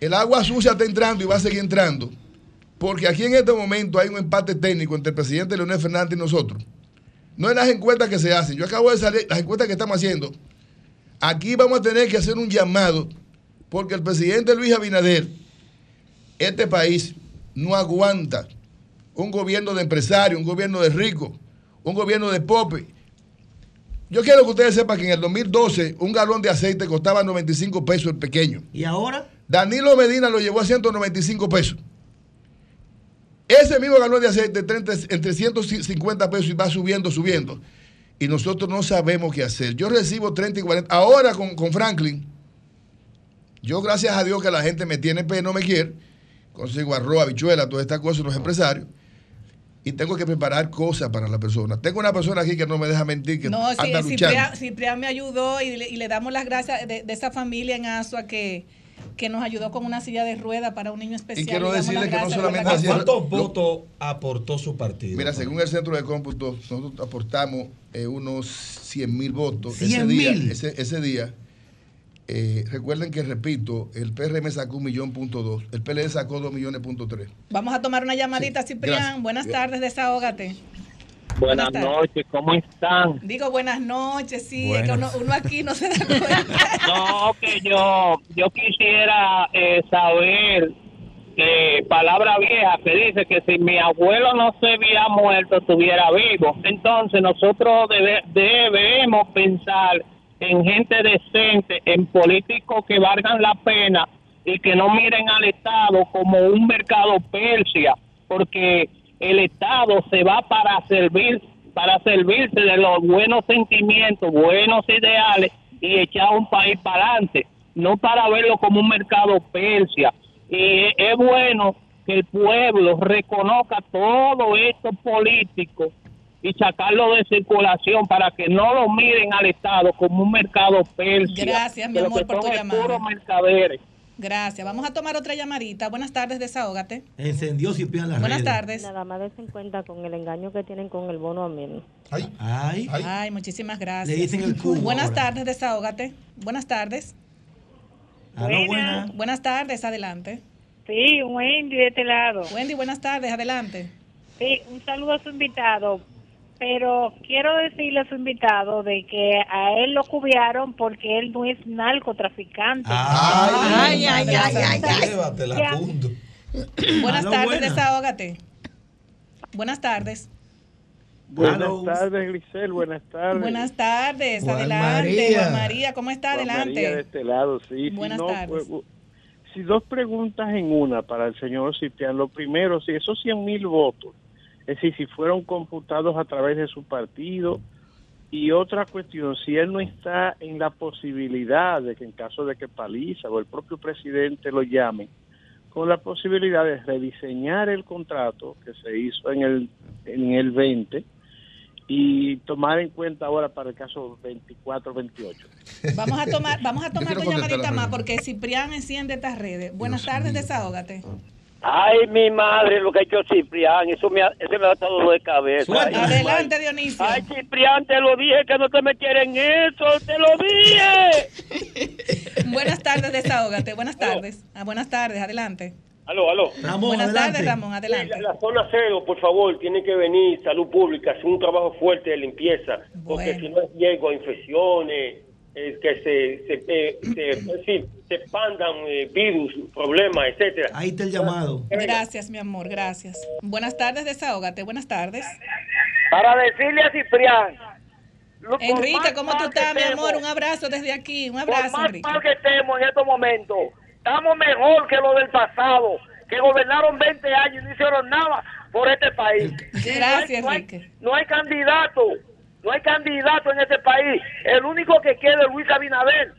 K: el agua sucia está entrando y va a seguir entrando, porque aquí en este momento hay un empate técnico entre el presidente Leonel Fernández y nosotros. No en las encuestas que se hacen. Yo acabo de salir, las encuestas que estamos haciendo. Aquí vamos a tener que hacer un llamado, porque el presidente Luis Abinader, este país no aguanta un gobierno de empresarios, un gobierno de ricos, un gobierno de pope. Yo quiero que ustedes sepan que en el 2012 un galón de aceite costaba 95 pesos el pequeño.
E: ¿Y ahora?
K: Danilo Medina lo llevó a 195 pesos. Ese mismo galón de aceite entre 150 pesos y va subiendo, subiendo. Y nosotros no sabemos qué hacer. Yo recibo 30 y 40. Ahora con, con Franklin, yo gracias a Dios que la gente me tiene pe, no me quiere. Consigo arroz, habichuela, todas estas cosas, los empresarios. Y tengo que preparar cosas para la persona. Tengo una persona aquí que no me deja mentir, que
B: No, sí,
K: anda luchando.
B: Ciprián, Ciprián me ayudó y le, y le damos las gracias de, de esa familia en Asua que, que nos ayudó con una silla de rueda para un niño especial.
K: quiero
B: Le damos
K: decirle que no solamente
M: ¿Cuántos votos aportó su partido?
K: Mira, según el centro de cómputo, nosotros aportamos eh, unos 100 mil votos. ese
E: 100.000.
K: día, ese, ese día eh, recuerden que, repito, el PRM sacó un millón punto dos, el PLD sacó dos millones punto tres.
B: Vamos a tomar una llamadita, Ciprián.
K: gracias.
B: Buenas tardes, desahógate.
N: Buenas
B: tardes.
N: noches, ¿cómo están?
B: Digo buenas noches, sí, es que uno, uno aquí no se da (laughs) cuenta.
N: No, que yo, yo quisiera eh, saber, eh, palabra vieja que dice que si mi abuelo no se había muerto, estuviera vivo. Entonces nosotros debe- debemos pensar en gente decente, en políticos que valgan la pena y que no miren al Estado como un mercado persia, porque el Estado se va para servir para servirse de los buenos sentimientos, buenos ideales y echar un país para adelante, no para verlo como un mercado persia. Y es, es bueno que el pueblo reconozca todo esto político y sacarlo de circulación para que no lo miren al Estado como un mercado persia.
B: Gracias, mi
N: de
B: amor,
N: que
B: por tu llamada.
N: puros mercaderes.
B: Gracias. Vamos a tomar otra llamadita. Buenas tardes, desahógate.
E: Encendió Ciprián las
B: Buenas
E: redes.
B: tardes.
O: Nada más en cuenta con el engaño que tienen con el bono amén.
E: Ay,
B: Ay, muchísimas gracias.
E: Le dicen el cubo
B: Buenas
E: ahora.
B: tardes, desahógate. Buenas tardes.
E: Aló, buena.
B: Buenas tardes, adelante.
P: Sí, Wendy de este lado.
B: Wendy, buenas tardes, adelante.
P: Sí, un saludo a su invitado. Pero quiero decirle a su invitado de que a él lo cubrieron porque él no es narcotraficante.
C: Ay, ay, ay, ay, ay.
M: Llévatela,
P: Ya.
M: punto.
B: Buenas tardes, desahógate. Buenas tardes.
Q: Buenas tardes, Grisel. Buenas tardes.
B: Buenas tardes,
Q: Juan
B: adelante.
Q: María.
B: Juan María, ¿cómo está?
Q: Juan
B: adelante.
Q: María de este lado, sí.
B: Buenas
Q: si no,
B: tardes.
Q: pues, si dos preguntas en una para el señor Ciprián. Lo primero, si esos 100 mil votos, es decir, si fueron computados a través de su partido. Y otra cuestión, si él no está en la posibilidad de que en caso de que Paliza o el propio presidente lo llame, con la posibilidad de rediseñar el contrato que se hizo en el, en el 20 y tomar en cuenta ahora para el caso 24-28.
B: Vamos a tomar, vamos a tomar dos llamaditas
Q: la
B: más porque Ciprián enciende estas redes. Buenas tardes, desahógate.
R: Ay, mi madre, lo que ha hecho Ciprián, eso me ha, eso me ha dado dolor de cabeza. Ay,
B: Adelante, Dionisio.
R: Ay, Ciprián, te lo dije que no te metiera en eso, te lo dije. (laughs)
B: Buenas tardes, desahógate. Buenas tardes. Ah, buenas tardes, adelante.
S: Aló, aló.
B: buenas tardes, Ramón, adelante.
S: Sí, la, la zona cero, por favor, tiene que venir salud pública, hacer un trabajo fuerte de limpieza, porque si no es riesgo a infecciones, eh, que se, se, eh, se, es decir, se expandan eh, virus, problemas, etcétera.
E: Ahí está el llamado.
B: Gracias, mi amor, gracias. Buenas tardes, desahógate. Buenas tardes.
R: Para decirle a Ciprián. lo- por
B: Enrique,
R: más
B: ¿cómo tú estás, mi amor? Un abrazo desde aquí. Un
R: Por
B: abrazo,
R: más
B: Enrique.
R: mal que estemos en estos momentos, estamos mejor que lo del pasado. que gobernaron 20 años y no hicieron nada por este país.
B: Gracias,
R: no hay,
B: Enrique.
R: no hay candidato, no hay candidato en este país. El único que queda es Luis Abinader.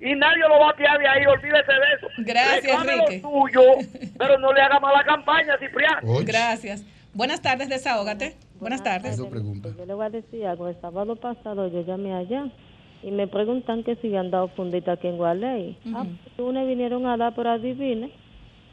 R: Y nadie lo va a tirar de ahí, olvídese de eso.
B: Gracias,
R: Reclame
B: Enrique.
R: lo suyo, (laughs) pero no le haga mala campaña, Cipriano.
B: Gracias. Buenas tardes, desahógate. Buenas tardes.
O: Yo le voy a decir algo. El sábado pasado yo llamé allá y me preguntan que si han dado fundita aquí en Gualey. Ah, pues uno vinieron a dar por adivine.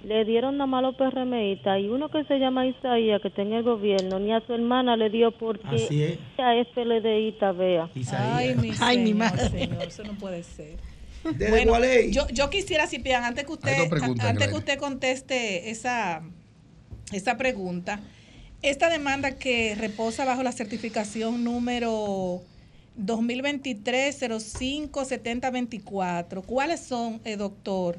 O: Le dieron nada más a los PRMistas y uno que se llama Isaías, que está en el gobierno, ni a su hermana le dio porque
E: Así es.
O: ella es PLDista, vea.
B: Ay, mi
O: Ay, mi
B: señor,
O: madre.
B: señor, eso no puede ser.
E: Desde
B: Bueno, yo, yo quisiera, Ciprián, antes que usted, antes que usted conteste esa, esa pregunta, esta demanda que reposa bajo la certificación número 2023-05-7024, ¿cuáles son, eh, doctor,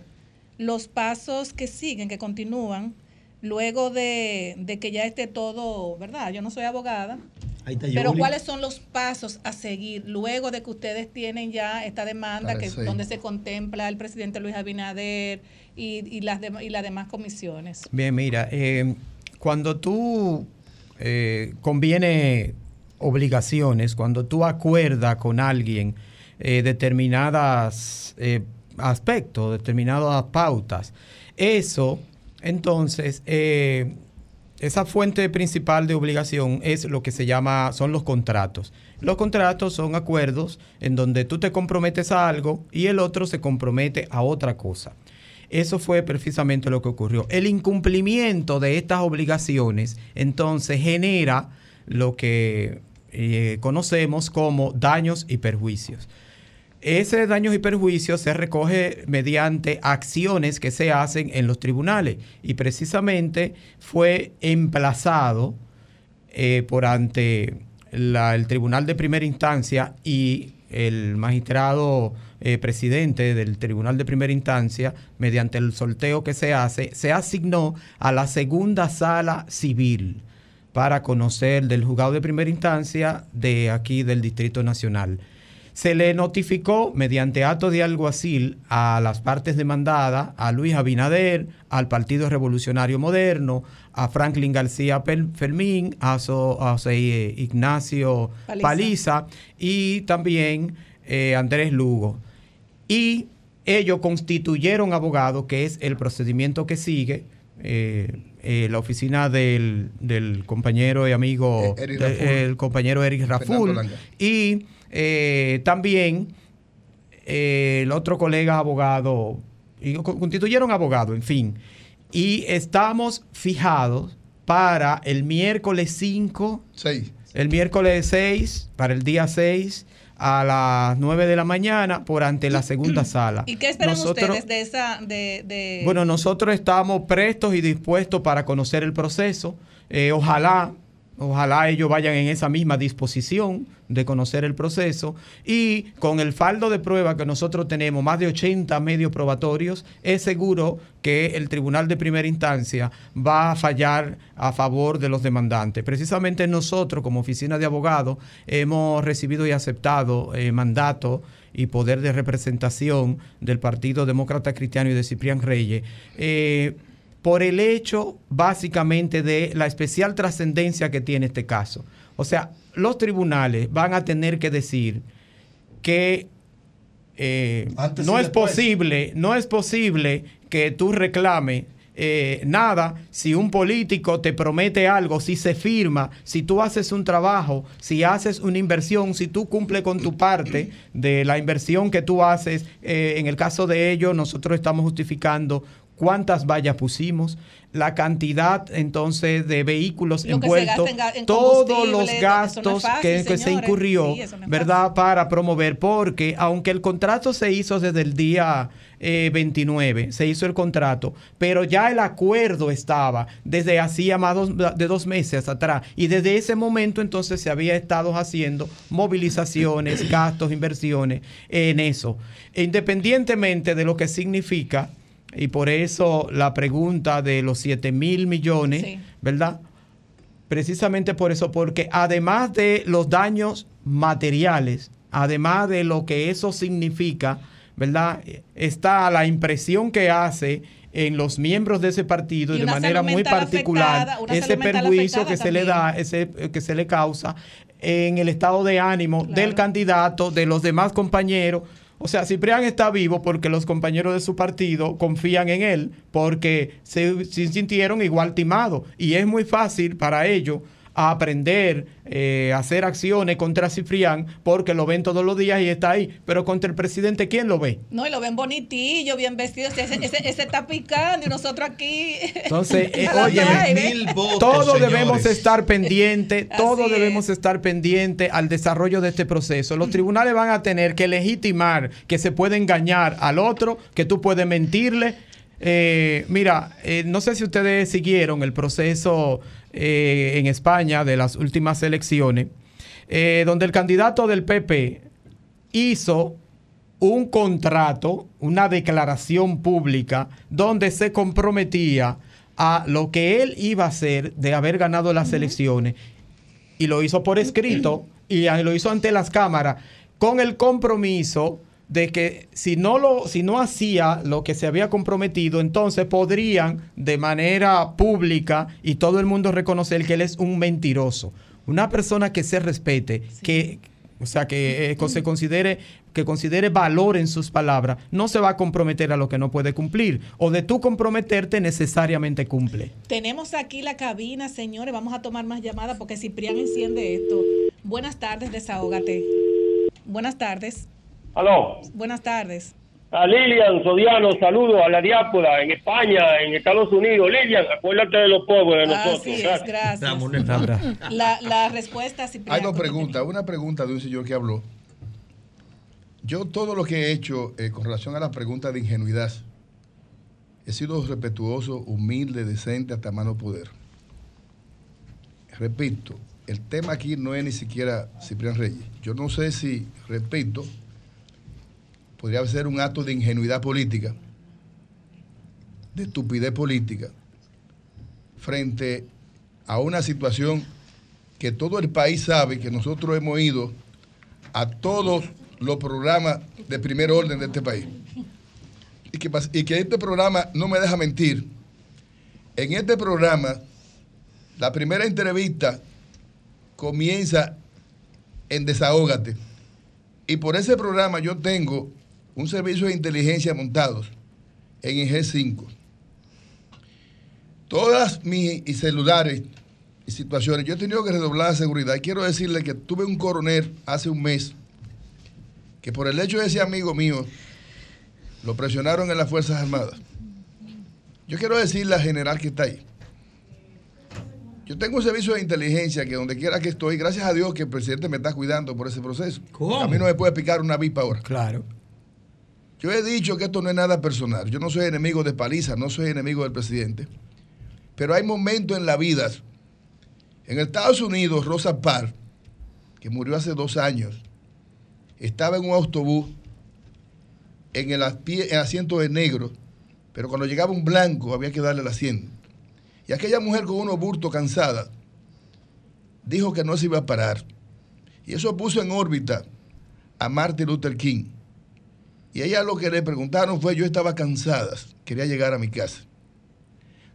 B: los pasos que siguen, que continúan luego de, de que ya esté todo, ¿verdad? Yo no soy abogada,
E: Ahí está
B: pero
E: Yoli.
B: ¿cuáles son los pasos a seguir luego de que ustedes tienen ya esta demanda, que, donde se contempla el presidente Luis Abinader y, y las, dem- y las demás comisiones?
L: Bien, mira, eh, cuando tú eh, conviene obligaciones, cuando tú acuerdas con alguien eh, determinadas eh, aspectos, determinadas pautas, eso, entonces, eh, esa fuente principal de obligación es lo que se llama, son los contratos. Los contratos son acuerdos en donde tú te comprometes a algo y el otro se compromete a otra cosa. Eso fue precisamente lo que ocurrió. El incumplimiento de estas obligaciones entonces genera lo que eh, conocemos como daños y perjuicios. Ese daños y perjuicios se recoge mediante acciones que se hacen en los tribunales y precisamente fue emplazado eh, por ante el Tribunal de Primera Instancia y el magistrado eh, presidente del Tribunal de Primera Instancia, mediante el sorteo que se hace, se asignó a la segunda sala civil para conocer del juzgado de primera instancia de aquí del Distrito Nacional. Se le notificó mediante acto de alguacil a las partes demandadas, a Luis Abinader, al Partido Revolucionario Moderno, a Franklin García Fermín, a, So- a José Ignacio
B: Paliza.
L: Paliza, y también eh, Andrés Lugo. Y ellos constituyeron abogados, que es el procedimiento que sigue. eh, eh, la oficina del, del compañero y amigo,
K: Eh, Raful.
L: el compañero Eric Raful, y eh, también eh, el otro colega abogado, y co- constituyeron abogado, en fin. Y estamos fijados para el miércoles 5, el miércoles 6, para el día 6, a las 9 de la mañana, por ante la segunda (clears throat) sala.
B: ¿Y qué esperan
L: Nosotros-
B: ustedes de esa... De, de-
L: bueno, nosotros estamos prestos y dispuestos para conocer el proceso. Eh, ojalá, ojalá ellos vayan en esa misma disposición de conocer el proceso. Y con el faldo de prueba que nosotros tenemos, más de 80 medios probatorios, es seguro que el Tribunal de Primera Instancia va a fallar a favor de los demandantes. Precisamente nosotros, como oficina de abogados, hemos recibido y aceptado eh, mandato y poder de representación del Partido Demócrata Cristiano y de Ciprián Reyes, eh, por el hecho básicamente de la especial trascendencia que tiene este caso. O sea, los tribunales van a tener que decir que eh, no es
M: después.
L: posible, no es posible que tú reclames eh, nada si un político te promete algo, si se firma, si tú haces un trabajo, si haces una inversión, si tú cumples con tu parte de la inversión que tú haces. eh, en el caso de ellos, nosotros estamos justificando cuántas vallas pusimos, la cantidad entonces de vehículos
B: Lo
L: envueltos,
B: en
L: todos los
B: no
L: gastos
B: fácil,
L: que, que se incurrió,
B: Sí, no
L: ¿verdad? Para promover, porque aunque el contrato se hizo desde el día eh, 29, se hizo el contrato, pero ya el acuerdo estaba desde hacía más dos- de dos meses atrás y desde ese momento entonces se había estado haciendo movilizaciones, (coughs) gastos, inversiones en eso. E independientemente de lo que significa, y por eso la pregunta de los 7 mil millones,
B: Sí.
L: ¿verdad? Precisamente por eso, porque además de los daños materiales, además de lo que eso significa, ¿verdad? Está la impresión que hace en los miembros de ese partido
B: Y
L: de manera muy particular
B: afectada,
L: ese perjuicio que se le da, ese que se le causa en el estado de ánimo del candidato, de los demás compañeros. O sea, Ciprián está vivo porque los compañeros de su partido confían en él, porque se, se sintieron igual timados. Y es muy fácil para ellos aprender eh, a hacer acciones contra Ciprián porque lo ven todos los días y está ahí. Pero contra el presidente, ¿quién lo ve?
B: No, y lo ven bonitillo, bien vestido. Ese, ese, ese está picando y nosotros aquí.
L: Entonces, (laughs) eh,
B: A
L: oye, todos debemos estar pendientes, (laughs) todos debemos estar pendientes al desarrollo de este proceso. Los tribunales van a tener que legitimar que se puede engañar al otro, que tú puedes mentirle. Eh, mira, eh, no sé si ustedes siguieron el proceso eh, en España de las últimas elecciones, eh, donde el candidato del PP hizo un contrato, una declaración pública, donde se comprometía a lo que él iba a hacer de haber ganado las elecciones. Y lo hizo por escrito y lo hizo ante las cámaras con el compromiso de que si no lo si no hacía lo que se había comprometido, entonces podrían de manera pública y todo el mundo reconocer que él es un mentiroso. Una persona que se respete, que o sea, que eh, se considere que considere valor en sus palabras, no se va a comprometer a lo que no puede cumplir. O de tú comprometerte necesariamente cumple.
B: Tenemos aquí la cabina, señores. Vamos a tomar más llamadas porque Ciprián enciende esto. Buenas tardes, desahógate. Buenas tardes.
S: Aló.
B: Buenas tardes.
S: A Lilian Sodiano, saludo a la diáspora en España, en Estados Unidos. Lilian, acuérdate de los pobres de nosotros.
B: Así es, gracias. La, la respuesta, Ciprián.
K: Hay dos preguntas. Una pregunta de un señor que habló. Yo todo lo que he hecho eh, con relación a la pregunta de ingenuidad, he sido respetuoso, humilde, decente, hasta mano poder. Repito, el tema aquí no es ni siquiera Ciprián Reyes. Yo no sé si, repito, podría ser un acto de ingenuidad política, de estupidez política, frente a una situación que todo el país sabe que nosotros hemos ido a todos los programas de primer orden de este país. Y que, y que este programa no me deja mentir. En este programa, la primera entrevista comienza en Desahógate. Y por ese programa yo tengo un servicio de inteligencia montados en el G5. Todas mis celulares y situaciones, yo he tenido que redoblar la seguridad. Y quiero decirle que tuve un coronel hace un mes que por el hecho de ese amigo mío lo presionaron en las Fuerzas Armadas. Yo quiero decirle al general que está ahí. Yo tengo un servicio de inteligencia que donde quiera que estoy, gracias a Dios que el presidente me está cuidando por ese proceso.
E: ¿Cómo?
K: A mí no me puede picar una vipa ahora.
L: Claro.
K: Yo he dicho que esto no es nada personal. Yo no soy enemigo de Paliza, no soy enemigo del presidente. Pero hay momentos en la vida. En Estados Unidos, Rosa Parks, que murió hace dos años, estaba en un autobús en el, asiento de negro, pero cuando llegaba un blanco había que darle el asiento. Y aquella mujer con unos bultos cansada dijo que no se iba a parar. Y eso puso en órbita a Martin Luther King. Y ella lo que le preguntaron fue, yo estaba cansada, quería llegar a mi casa.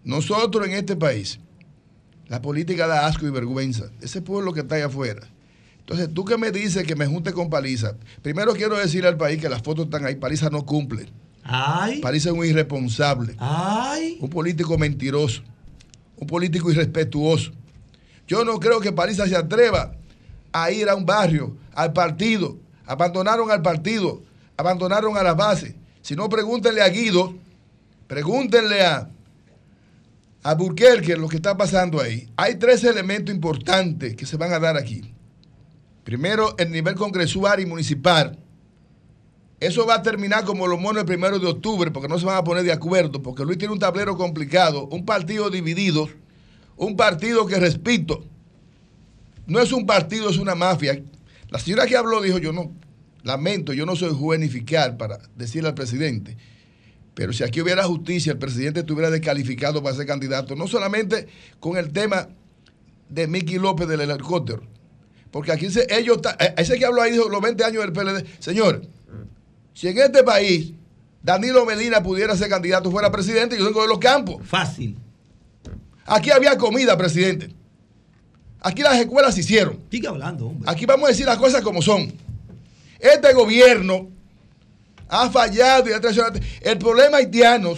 K: Nosotros en este país, la política da asco y vergüenza. Ese pueblo que está allá afuera. Entonces, tú que me dices que me junte con Paliza, primero quiero decir al país que las fotos están ahí, Paliza no cumple. Paliza es un irresponsable. Un político mentiroso. Un político irrespetuoso. Yo no creo que Paliza se atreva a ir a un barrio, al partido. Abandonaron al partido, abandonaron a la base. Si no, pregúntenle a Guido, pregúntenle a, a lo que está pasando ahí. Hay tres elementos importantes que se van a dar aquí. Primero, el nivel congresual y municipal. Eso va a terminar como los monos el primero de octubre, porque no se van a poner de acuerdo, porque Luis tiene un tablero complicado, un partido dividido, un partido que respeto. No es un partido, es una mafia. La señora que habló dijo, yo no, lamento, yo no soy juez ni fiscal para decirle al presidente, pero si aquí hubiera justicia, el presidente estuviera descalificado para ser candidato, no solamente con el tema de Miki López del helicóptero, porque aquí se, ellos, eh, ese que habló ahí dijo los 20 años del PLD, señor, Si en este país Danilo Medina pudiera ser candidato, fuera presidente, yo vengo de los campos.
E: Fácil.
K: Aquí había comida, presidente. Aquí las escuelas se hicieron.
E: Sigue hablando, hombre.
K: Aquí vamos a decir las cosas como son. Este gobierno ha fallado y ha traicionado. El problema haitiano,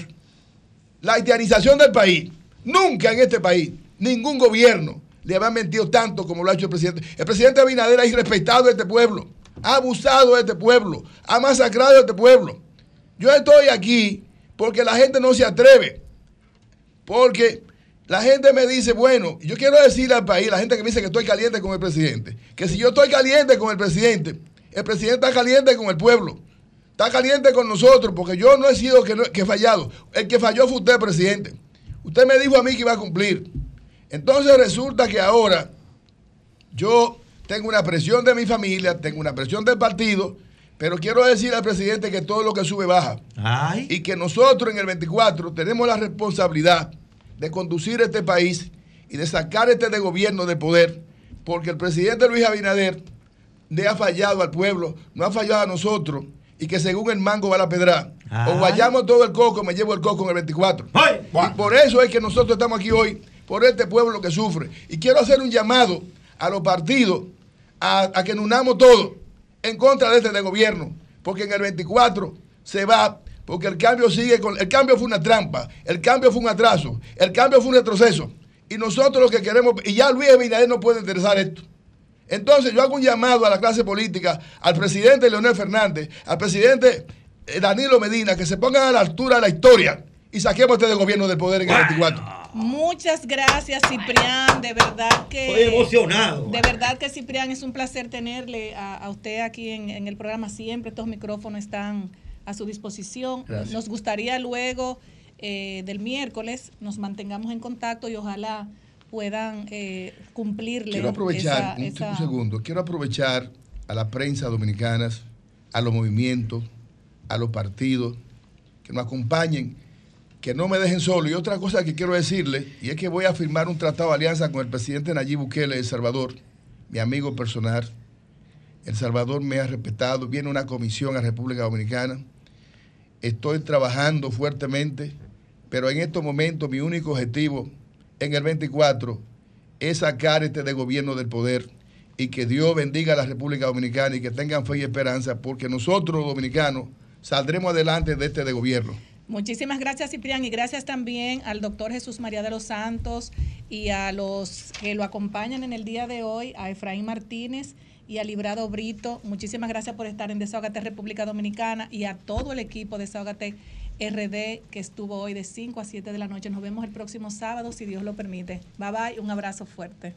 K: la haitianización del país, nunca en este país, ningún gobierno le había mentido tanto como lo ha hecho el presidente. El presidente Abinader ha irrespetado a este pueblo, ha abusado de este pueblo, ha masacrado a este pueblo. Yo estoy aquí porque la gente no se atreve, porque la gente me dice, bueno, yo quiero decirle al país, la gente que me dice que estoy caliente con el presidente, que si yo estoy caliente con el presidente, el presidente está caliente con el pueblo, está caliente con nosotros, porque yo no he sido que, no- que he fallado. El que falló fue usted, presidente. Usted me dijo a mí que iba a cumplir. Entonces resulta que ahora yo tengo una presión de mi familia, tengo una presión del partido, pero quiero decir al presidente que todo lo que sube baja. Y que nosotros en el 24 tenemos la responsabilidad de conducir este país y de sacar este de gobierno de poder, porque el presidente Luis Abinader le ha fallado al pueblo, no ha fallado a nosotros, y que según el mango va la pedra. O
E: Ay.
K: guayamos todo el coco, me llevo el coco en el 24. Y por eso es que nosotros estamos aquí hoy, por este pueblo que sufre. Y quiero hacer un llamado a los partidos a, a que nos unamos todos en contra de este de gobierno, porque en el 24 se va, porque el cambio sigue con. El cambio fue una trampa, el cambio fue un atraso, el cambio fue un retroceso. Y nosotros lo que queremos, y ya Luis Abinader no puede interesar esto. Entonces yo hago un llamado a la clase política, al presidente Leonel Fernández, al presidente eh, Danilo Medina, que se pongan a la altura de la historia y saquemos este de gobierno del poder en el 24.
B: Muchas gracias, Ciprián. De verdad que.
E: Estoy emocionado.
B: De verdad que, Ciprián, es un placer tenerle a, a usted aquí en, en el programa. Siempre estos micrófonos están a su disposición.
K: Gracias.
B: Nos gustaría luego eh, del miércoles nos mantengamos en contacto y ojalá puedan eh, cumplirle.
K: Quiero aprovechar,
B: esa-
K: un,
B: esa-
K: un segundo, quiero aprovechar a la prensa dominicana, a los movimientos, a los partidos, que nos acompañen, que no me dejen solo. Y otra cosa que quiero decirle, y es que voy a firmar un tratado de alianza con el presidente Nayib Bukele de El Salvador, mi amigo personal. El Salvador me ha respetado, viene una comisión a República Dominicana. Estoy trabajando fuertemente, pero en estos momentos mi único objetivo en el 24 es sacar este de gobierno del poder y que Dios bendiga a la República Dominicana y que tengan fe y esperanza, porque nosotros los dominicanos saldremos adelante de este de gobierno.
B: Muchísimas gracias, Ciprián, y gracias también al doctor Jesús María de los Santos y a los que lo acompañan en el día de hoy, a Efraín Martínez y a Librado Brito. Muchísimas gracias por estar en Desahogate República Dominicana y a todo el equipo de Desahogate RD que estuvo hoy de 5 a 7 de la noche. Nos vemos el próximo sábado, si Dios lo permite. Bye bye, un abrazo fuerte.